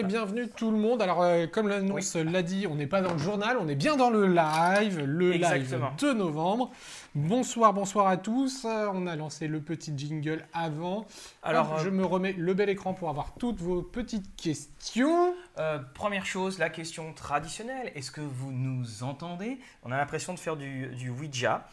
et bienvenue tout le monde. Alors, euh, comme l'annonce l'a dit, on n'est pas dans le journal, on est bien dans le live, le Exactement. live de novembre. Bonsoir, bonsoir à tous. Euh, on a lancé le petit jingle avant. Alors, euh, je me remets le bel écran pour avoir toutes vos petites questions. Première chose, la question traditionnelle. Est-ce que vous nous entendez? On a l'impression de faire du, du Ouija.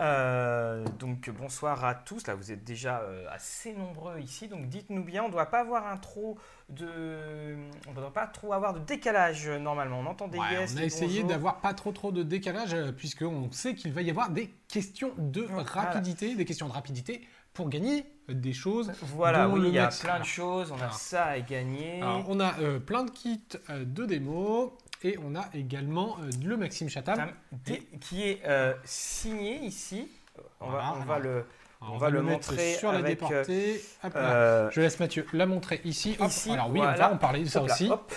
Euh, donc bonsoir à tous. Là, vous êtes déjà euh, assez nombreux ici. Donc dites-nous bien. On ne doit pas avoir un trop de, on ne doit pas trop avoir de décalage euh, normalement. On entend des Ouais, yes, on a essayé d'avoir pas trop trop de décalage euh, puisqu'on sait qu'il va y avoir des questions de Voilà. rapidité, des questions de rapidité pour gagner des choses. Voilà, oui, il y a plein de choses. On a Alors. ça à gagner. Alors, on a plein de kits de démo et on a également euh, le Maxime Chatham. Qui est euh, signé ici. On Voilà, va, on le. Alors, on va le mettre montrer sur la déportée. Hop là. euh, Je laisse Mathieu la montrer ici. Hop, ici, alors oui, voilà. on va en parler de ça Hop là, aussi. hop.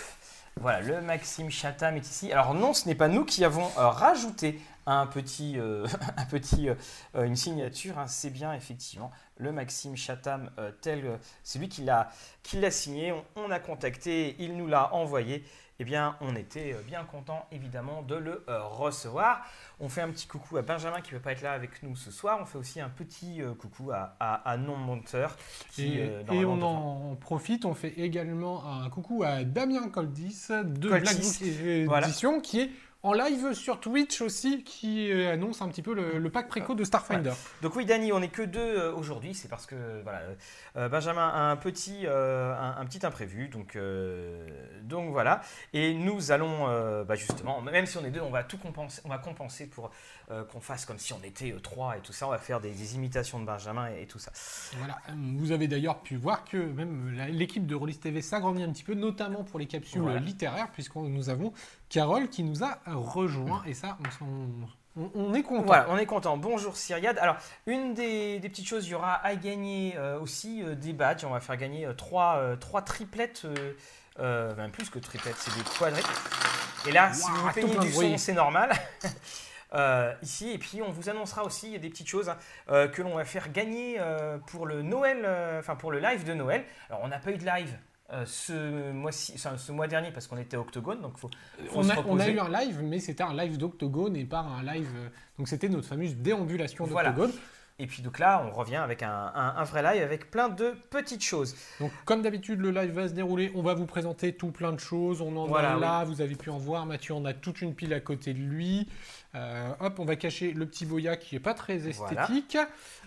Voilà, le Maxime Chatham est ici. Alors non, ce n'est pas nous qui avons euh, rajouté un petit, euh, un petit, euh, une signature. hein. C'est bien effectivement le Maxime Chatham tel, c'est lui qui l'a, qui l'a signé. On, on a contacté, il nous l'a envoyé. Eh bien, on était euh, bien content évidemment de le euh, recevoir. On fait un petit coucou à Benjamin qui ne peut pas être là avec nous ce soir. On fait aussi un petit euh, coucou à, à, à Non Monteur. qui, Et, on en profite, on fait également un coucou à Damien Coldis de Coldis, Black Book Edition voilà. qui est en live sur Twitch aussi, qui euh, annonce un petit peu le, pack préco de Starfinder. Donc oui, Dani, on n'est que deux euh, aujourd'hui. C'est parce que voilà, euh, Benjamin a un petit, un, petit imprévu. Donc, donc voilà. Et nous allons, bah, justement, même si on est deux, on va tout compenser. On va compenser pour euh, qu'on fasse comme si on était euh, trois et tout ça. On va faire des, des imitations de Benjamin et, et tout ça. Voilà. Euh, Vous avez d'ailleurs pu voir que même l'équipe de Rollis TV s'agrandit un petit peu, notamment pour les capsules Voilà. littéraires, puisque nous avons Carole qui nous a rejoint. Et ça, on, s'en- on- on est content. Voilà, on est content. Bonjour Cyriade. Alors, une des, des petites choses, il y aura à gagner euh, aussi euh, des badges. On va faire gagner euh, trois, trois triplettes, même plus que triplettes, c'est des quadrillettes. Et là, si vous de du son, c'est normal. Euh, ici, et puis on vous annoncera aussi des petites choses hein, euh, que l'on va faire gagner euh, pour le Noël, enfin pour le live de Noël. Alors, on n'a pas eu de live. ce, mois-ci, enfin, ce mois dernier parce qu'on était à Octogone donc faut, faut On se a, on a eu un live, mais c'était un live d'Octogone et pas un live. donc c'était notre fameuse déambulation Voilà. d'Octogone. et puis donc là on revient avec un, un- un vrai live avec plein de petites choses Donc comme d'habitude, le live va se dérouler. On va vous présenter tout plein de choses. On en Voilà, a là, vous avez pu en voir. Mathieu en a toute une pile à côté de lui. Euh, hop, on va cacher le petit boya qui est pas très Voilà. esthétique.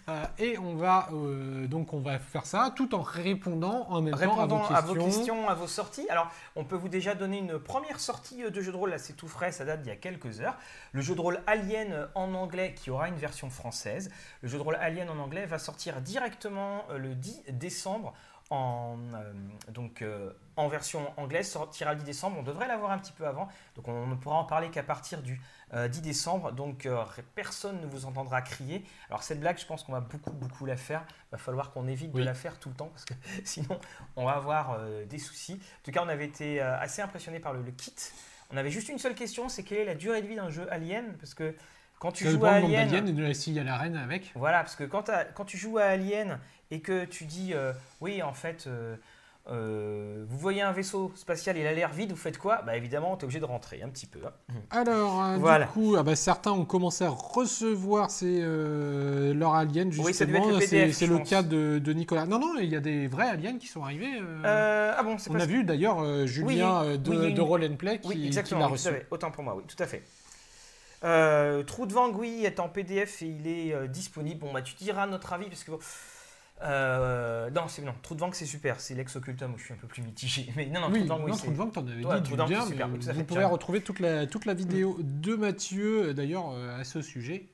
Euh, et on va euh, donc on va faire ça tout en répondant en même temps à vos, questions, à vos sorties. Alors, on peut vous déjà donner une première sortie de jeu de rôle. Là, c'est tout frais, ça date d'il y a quelques heures. Le jeu de rôle Alien en anglais qui aura une version française. Le jeu de rôle Alien en anglais va sortir directement le 10 décembre. En, euh, donc, euh, en version anglaise, sortira le 10 décembre. On devrait l'avoir un petit peu avant. Donc, on ne pourra en parler qu'à partir du euh, 10 décembre. Donc, euh, personne ne vous entendra crier. Alors, cette blague, je pense qu'on va beaucoup, beaucoup la faire. Va falloir qu'on évite Oui. de la faire tout le temps parce que sinon, on va avoir euh, des soucis. En tout cas, on avait été euh, assez impressionné par le, le kit. On avait juste une seule question, c'est quelle est la durée de vie d'un jeu Alien? Parce que quand tu joues à Alien, et de la reine avec. voilà, parce que quand tu joues à Alien et que tu dis, euh, oui, en fait, euh, euh, vous voyez un vaisseau spatial, il a l'air vide, vous faites quoi? Bah évidemment, tu es obligé de rentrer un petit peu. hein. Alors, Voilà. du coup, ah bah, certains ont commencé à recevoir ces, euh, leurs aliens, justement. Oui, le C'est- le pense. cas de, de Nicolas. Non, non, il y a des vrais aliens qui sont arrivés. euh, ah bon, On pas a vu d'ailleurs Julien de, oui, une- de Roll Play qui, Oui, qui l'a exactement, oui, reçu. Autant pour moi, oui, tout à fait. Euh, Trou de Vang, oui, est en PDF et il est disponible. Bon, bah, tu diras notre avis parce que. bon, euh, non, c'est non. Trou de c'est super. C'est l'ex occultum où je suis un peu plus mitigé. Mais non, non, Trou Oui, de Vang, oui, non, Trou de Vang, t'en avais Ouais, dit Trou du bien, super, mais oui, tout à vous fait, carrément. retrouver toute la, toute la vidéo de Mathieu, euh, d'ailleurs, euh, à ce sujet,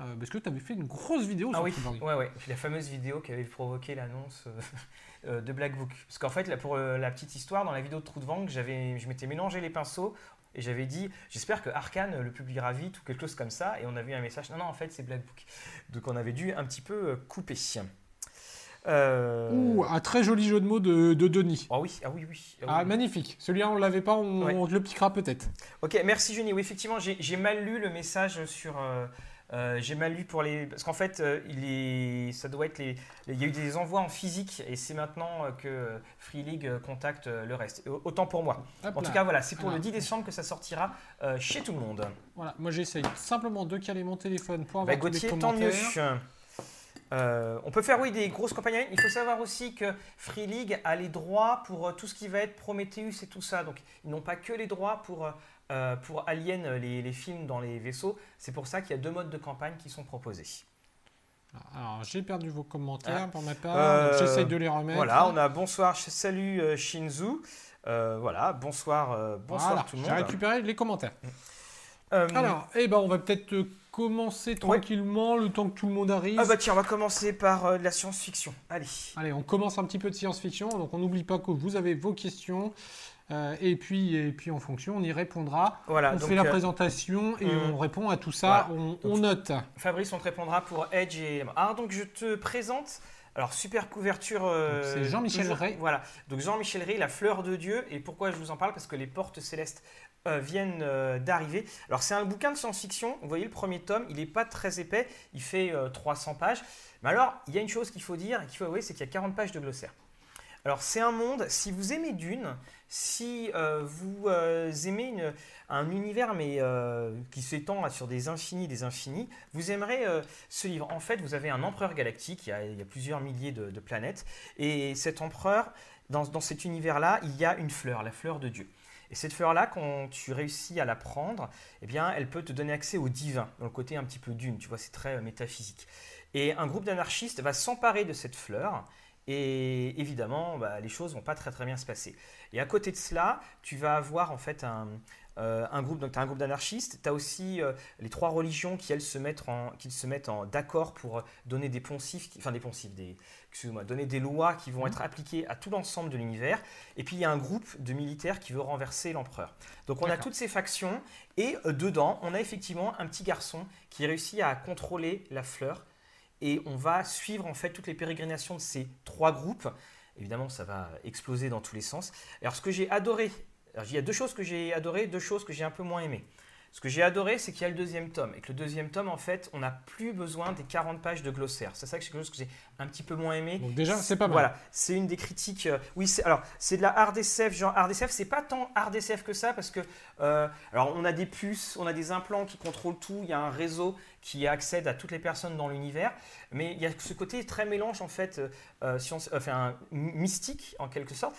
euh, parce que tu avais fait une grosse vidéo Ah sur oui, Trou de ouais, ouais. La fameuse vidéo qui avait provoqué l'annonce de Black Book. Parce qu'en fait, là, pour la petite histoire, dans la vidéo de Trou de j'avais, je m'étais mélangé les pinceaux et j'avais dit j'espère que Arkane le publiera vite ou quelque chose comme ça. Et on avait eu un message non, non, en fait, c'est Black Book. Donc on avait dû un petit peu couper. Euh, Ouh, un très joli jeu de mots de, de Denis. Oh oui, ah oui, oui. ah Ah, magnifique. Celui-là, on l'avait pas, on, Ouais. on te le piquera peut-être. Ok, merci Jenny. Oui, effectivement, j'ai mal lu le message sur, euh, Euh, j'ai mal lu pour les. Parce qu'en fait, il est... ça doit être les... il y a eu des envois en physique et c'est maintenant que Free League contacte le reste. Autant pour moi. Hop En là. tout cas, voilà, c'est pour le 10 décembre que ça sortira chez tout le monde. Voilà, moi j'essaye simplement de caler mon téléphone pour Bah, avoir tous les Gauthier, tant mieux. Euh, on peut faire, oui, des grosses campagnes. Il faut savoir aussi que Free League a les droits pour euh, tout ce qui va être Prometheus et tout ça. Donc, ils n'ont pas que les droits pour, euh, pour Alien, les, les films dans les vaisseaux. C'est pour ça qu'il y a deux modes de campagne qui sont proposés. Alors, j'ai perdu vos commentaires Ah. pour ma part. J'essaye de les remettre. Voilà, on a bonsoir, salut Shinzu. Voilà, bonsoir, bonsoir Voilà, tout le J'ai monde. récupéré les commentaires. Alors, eh ben, on va peut-être commencer tranquillement le temps que tout le monde arrive. ah bah tiens, on va commencer par euh, de la science-fiction. Allez. Allez, on commence un petit peu de science-fiction. Donc, on n'oublie pas que vous avez vos questions. Euh, et, puis, et puis, en fonction, on y répondra. Voilà, on donc fait la euh, présentation et hum. on répond à tout ça. Voilà. On, on note. Fabrice, on te répondra pour Edge et. Alors donc je te présente. Alors super couverture. euh, c'est Jean-Michel Ray. Voilà. Donc Jean-Michel Ray, la fleur de Dieu. Et pourquoi je vous en parle? Parce que les portes célestes euh, viennent euh, d'arriver. Alors c'est un bouquin de science-fiction. Vous voyez le premier tome, il n'est pas très épais. Il fait euh, 300 pages. Mais alors il y a une chose qu'il faut dire qu'il faut avouer, c'est qu'il y a 40 pages de glossaire. Alors c'est un monde, si vous aimez Dune, si euh, vous euh, aimez un univers mais euh, qui s'étend sur des infinis, des infinis, vous aimerez euh, ce livre. En fait, vous avez un empereur galactique, il y a, plusieurs milliers de, planètes, et cet empereur, dans cet univers-là, il y a une fleur, la fleur de Dieu. Et cette fleur-là, quand tu réussis à la prendre, eh bien, elle peut te donner accès au divin, dans le côté un petit peu Dune, tu vois, c'est très euh, métaphysique. Et un groupe d'anarchistes va s'emparer de cette fleur, et évidemment, bah, les choses vont pas très très bien se passer. Et à côté de cela, tu vas avoir en fait un, euh, un groupe, donc tu as un groupe d'anarchistes, tu as aussi euh, les trois religions qui elles se mettent en, qui se mettent en d'accord pour donner des poncifs, qui- enfin des poncifs, des, donner des lois qui vont être appliquées à tout l'ensemble de l'univers. Et puis il y a un groupe de militaires qui veut renverser l'empereur. Donc on a toutes ces factions et euh, dedans, on a effectivement un petit garçon qui réussit à contrôler la fleur et on va suivre en fait toutes les pérégrinations de ces trois groupes. Évidemment, ça va exploser dans tous les sens. Alors, ce que j'ai adoré, alors, il y a deux choses que j'ai adoré, deux choses que j'ai un peu moins aimé. Ce que j'ai adoré, c'est qu'il y a le deuxième tome. Et que le deuxième tome, en fait, on n'a plus besoin des 40 pages de glossaire. C'est ça que c'est quelque chose que j'ai un petit peu moins aimé. Donc, déjà, c'est pas mal. Voilà, c'est une des critiques. euh, oui, c'est alors c'est de la hard SF, genre hard SF, c'est pas tant hard SF que ça parce que euh, alors on a des puces, on a des implants qui contrôlent tout, il y a un réseau qui accède à toutes les personnes dans l'univers, mais il y a ce côté très mélange en fait, euh, science, enfin mystique en quelque sorte.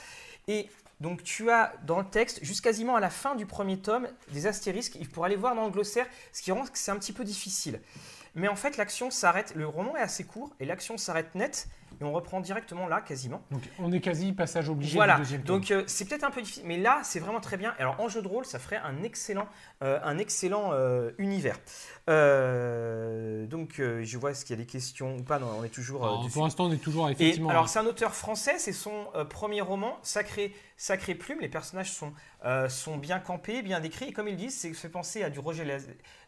Et donc tu as dans le texte, juste quasiment à la fin du premier tome, des astérisques pour aller voir dans le glossaire, ce qui rend que c'est un petit peu difficile. Mais en fait, l'action s'arrête, le roman est assez court et l'action s'arrête net et on reprend directement là quasiment. Donc, on est quasi passage obligé Voilà, du deuxième tome. donc euh, c'est peut-être un peu difficile, mais là c'est vraiment très bien. Alors en jeu de rôle, ça ferait un excellent, euh, un excellent euh, univers. Donc je vois est-ce qu'il y a des questions ou pas. Non, on est toujours Alors, pour l'instant, on est toujours Et effectivement. alors c'est un auteur français, c'est son premier roman, Sacré, Sacré Plume. Les personnages sont, sont bien campés, bien décrits. Et comme ils disent, c'est fait penser à du Roger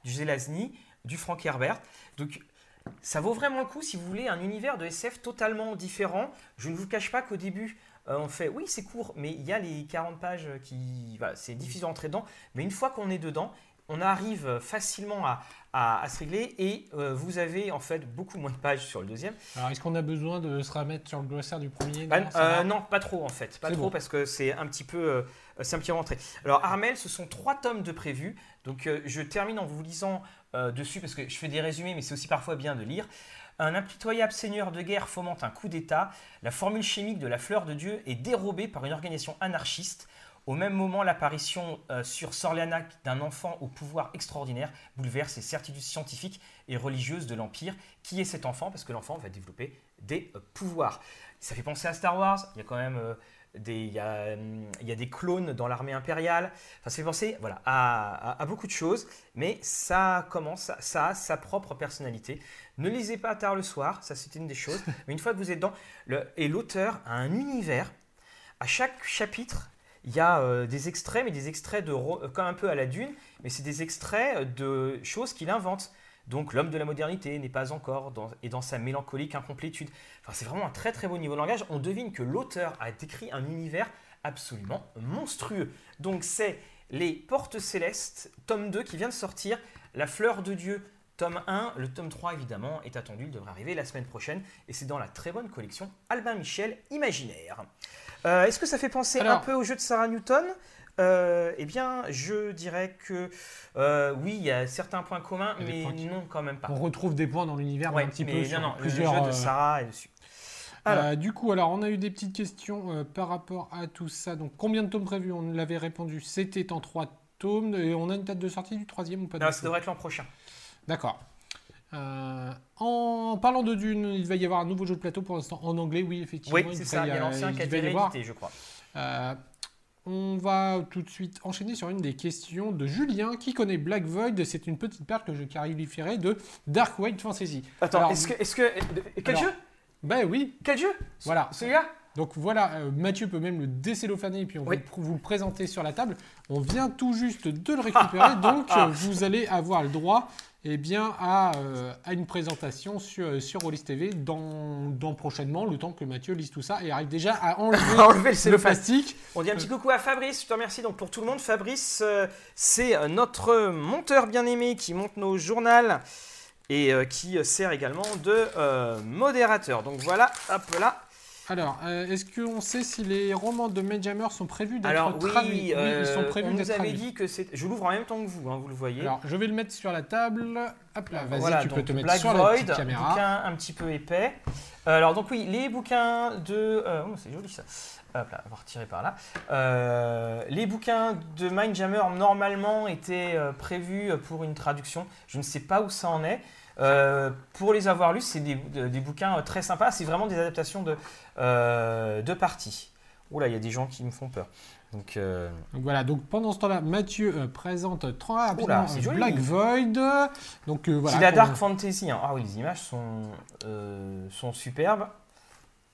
du Zelazny, du Frank Herbert. Donc ça vaut vraiment le coup si vous voulez un univers de SF totalement différent. Je ne vous cache pas qu'au début, euh, on fait oui, c'est court, mais il y a les 40 pages qui. Voilà, c'est difficile d'entrer dedans. Mais une fois qu'on est dedans, on arrive facilement à, à- à se régler et euh, vous avez en fait beaucoup moins de pages sur le deuxième. Alors, est-ce qu'on a besoin de se remettre sur le glossaire du premier Bah, Non, euh, non, pas trop en fait, pas trop bon. parce que c'est un petit peu, euh, c'est un petit rentré. Alors Armel, ce sont trois tomes de prévus, donc je termine en vous lisant euh, dessus parce que je fais des résumés, mais c'est aussi parfois bien de lire. Un impitoyable seigneur de guerre fomente un coup d'État. La formule chimique de la fleur de Dieu est dérobée par une organisation anarchiste. Au même moment, l'apparition euh, sur Sorliana d'un enfant au pouvoir extraordinaire bouleverse les certitudes scientifiques et religieuses de l'Empire. Qui est cet enfant? Parce que l'enfant va développer des euh, pouvoirs. Ça fait penser à Star Wars. Il y a quand même il y a, hum, il y a des clones dans l'armée impériale. Enfin, ça fait penser voilà, à, à- à beaucoup de choses, mais ça commence, ça, a sa propre personnalité. Ne lisez pas tard le soir, ça c'est une des choses. Mais une fois que vous êtes dedans, le, et l'auteur a un univers. À chaque chapitre, il y a euh, des extraits, mais des extraits de, euh, comme un peu à la dune, mais c'est des extraits de choses qu'il invente. Donc l'homme de la modernité n'est pas encore dans, et dans sa mélancolique incomplétude. Enfin, c'est vraiment un très très beau niveau de langage. On devine que l'auteur a décrit un univers absolument monstrueux. Donc c'est Les Portes Célestes, tome 2 qui vient de sortir. La fleur de Dieu tome 1. Le tome 3, évidemment, est attendu, il devrait arriver la semaine prochaine. Et c'est dans la très bonne collection Albin Michel Imaginaire. Euh, Est-ce que ça fait penser un peu au jeu de Sarah Newton? Euh, eh bien, je dirais que euh, oui, il y a certains points communs, mais points qui- non, quand même pas. On retrouve des points dans l'univers, mais Ouais, un petit mais peu non, sur non, plusieurs. le jeu de euh, Sarah est dessus. Alors. Du coup, alors on a eu des petites questions par rapport à tout ça. Donc, combien de tomes prévus? On l'avait répondu, c'était en trois tomes. Et on a une date de sortie du troisième ou pas Non, ça devrait être l'an prochain. D'accord. Euh, en parlant de Dune, il va y avoir un nouveau jeu de plateau pour l'instant en anglais, oui, effectivement. Oui, c'est ça. Il y a l'ancien qui a été y avoir. réédité, je crois. Euh, on va tout de suite enchaîner sur une des questions de Julien qui connaît Black Void. C'est une petite perle que je qualifierais de Dark White Fantasy. Attends, est-ce que, est-ce que, quel Alors, jeu? Ben oui, Quel jeu? Voilà. Celui-là Donc voilà, euh, Mathieu peut même le décellophaner et puis on Oui. va vous, vous le présenter sur la table. On vient tout juste de le récupérer, donc euh, vous allez avoir le droit eh bien, à, euh, à une présentation sur, euh, sur Rollis TV dans, dans prochainement, le temps que Mathieu lise tout ça et arrive déjà à enlever Enlever le le plastique. On dit un petit coucou à Fabrice, je te remercie donc pour tout le monde. Fabrice, euh, c'est notre monteur bien-aimé qui monte nos journaux et euh, qui sert également de euh, modérateur. Donc voilà, hop là. Alors, euh, est-ce qu'on sait si les romans de Medjammer sont prévus d'être Alors traduits oui, euh, ils sont prévus on nous d'être avait traduits. dit que c'est... Je l'ouvre en même temps que vous, hein, vous le voyez. Alors, je vais le mettre sur la table. Hop là, vas-y, Voilà, tu peux te mettre Black sur Void, la petite caméra. bouquin un petit peu épais. Euh, alors donc oui, les bouquins de... euh, oh, c'est joli ça. Hop là, on va retirer par là. Euh, les bouquins de Mindjammer normalement étaient euh, prévus pour une traduction. Je ne sais pas où ça en est. Euh, pour les avoir lus, c'est des, de- des bouquins euh, très sympas. C'est vraiment des adaptations de, euh, de parties. Oula, il y a des gens qui me font peur. Donc, euh, Donc voilà, donc pendant ce temps-là, Mathieu euh, présente très rapidement Oula. Black Void. Donc euh, voilà. c'est la Dark Fantasy. hein. Ah oui, les images sont, euh, sont superbes.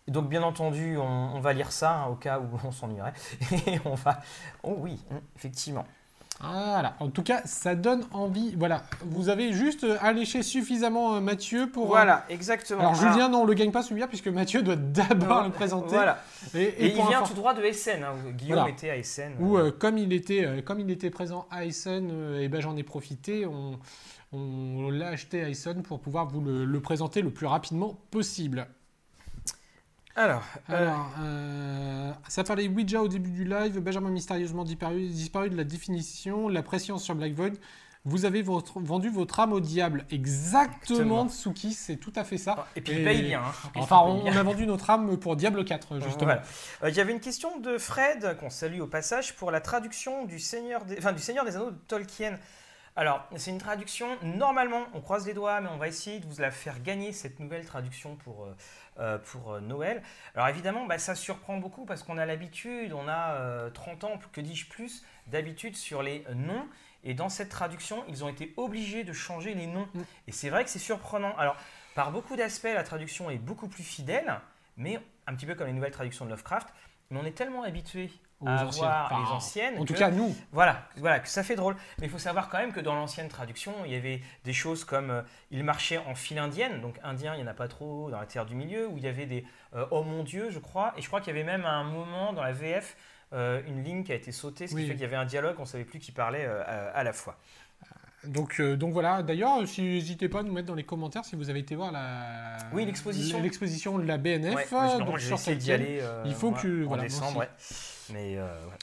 Donc bien entendu, on, on va lire ça hein, au cas où on s'ennuierait. Et on va... Oh oui, hum, effectivement. Voilà. En tout cas, ça donne envie. Voilà. Vous avez juste euh, alléché suffisamment euh, Mathieu pour. euh, Voilà, exactement. Alors Julien, non, on le gagne pas celui-là puisque Mathieu doit d'abord Euh, le présenter. Voilà. Et, et Et, il vient tout droit de Essen. hein. Guillaume Voilà. était à Essen. Ou euh, comme il était euh, comme il était présent à Essen, euh, et ben j'en ai profité. On, on l'a acheté à Essen pour pouvoir vous le, le présenter le plus rapidement possible. Alors, euh, Alors, euh, ça parlait Ouija au début du live. Benjamin mystérieusement disparu, disparu de la définition. La pression sur Black Void. Vous avez votre- vendu votre âme au diable. Exactement, Exactement. Tsuki, c'est tout à fait ça. et puis et- il paye bien. hein. Enfin, on, a vendu notre âme pour Diable 4, justement. Voilà. Euh, Il y avait une question de Fred, qu'on salue au passage, pour la traduction du Seigneur des, enfin, du Seigneur des Anneaux de Tolkien. Alors, c'est une traduction, normalement, on croise les doigts, mais on va essayer de vous la faire gagner, cette nouvelle traduction pour, euh, euh, pour euh, Noël. Alors évidemment, bah, ça surprend beaucoup parce qu'on a l'habitude, on a euh, 30 ans, que dis-je plus, d'habitude sur les noms. Et dans cette traduction, ils ont été obligés de changer les noms. Mm. Et c'est vrai que c'est surprenant. Alors, par beaucoup d'aspects, la traduction est beaucoup plus fidèle, mais un petit peu comme les nouvelles traductions de Lovecraft. Mais on est tellement habitué Aux à anciennes. les anciennes. En tout cas, nous. voilà, voilà, que ça fait drôle. Mais il faut savoir quand même que dans l'ancienne traduction, il y avait des choses comme euh, il marchait en file indienne, donc indien, il n'y en a pas trop dans la terre du milieu, où il y avait des euh, oh mon Dieu, je crois, et je crois qu'il y avait même à un moment dans la VF euh, une ligne qui a été sautée, ce qui Oui. fait qu'il y avait un dialogue, on ne savait plus qui parlait euh, à, à la fois. Donc, euh, donc voilà. D'ailleurs, si, n'hésitez pas à nous mettre dans les commentaires si vous avez été voir la Oui, l'exposition. l'exposition de la BNF. Ouais, donc sur d'y aller euh, Il faut que- en voilà, décembre, ouais. Mais euh, ouais.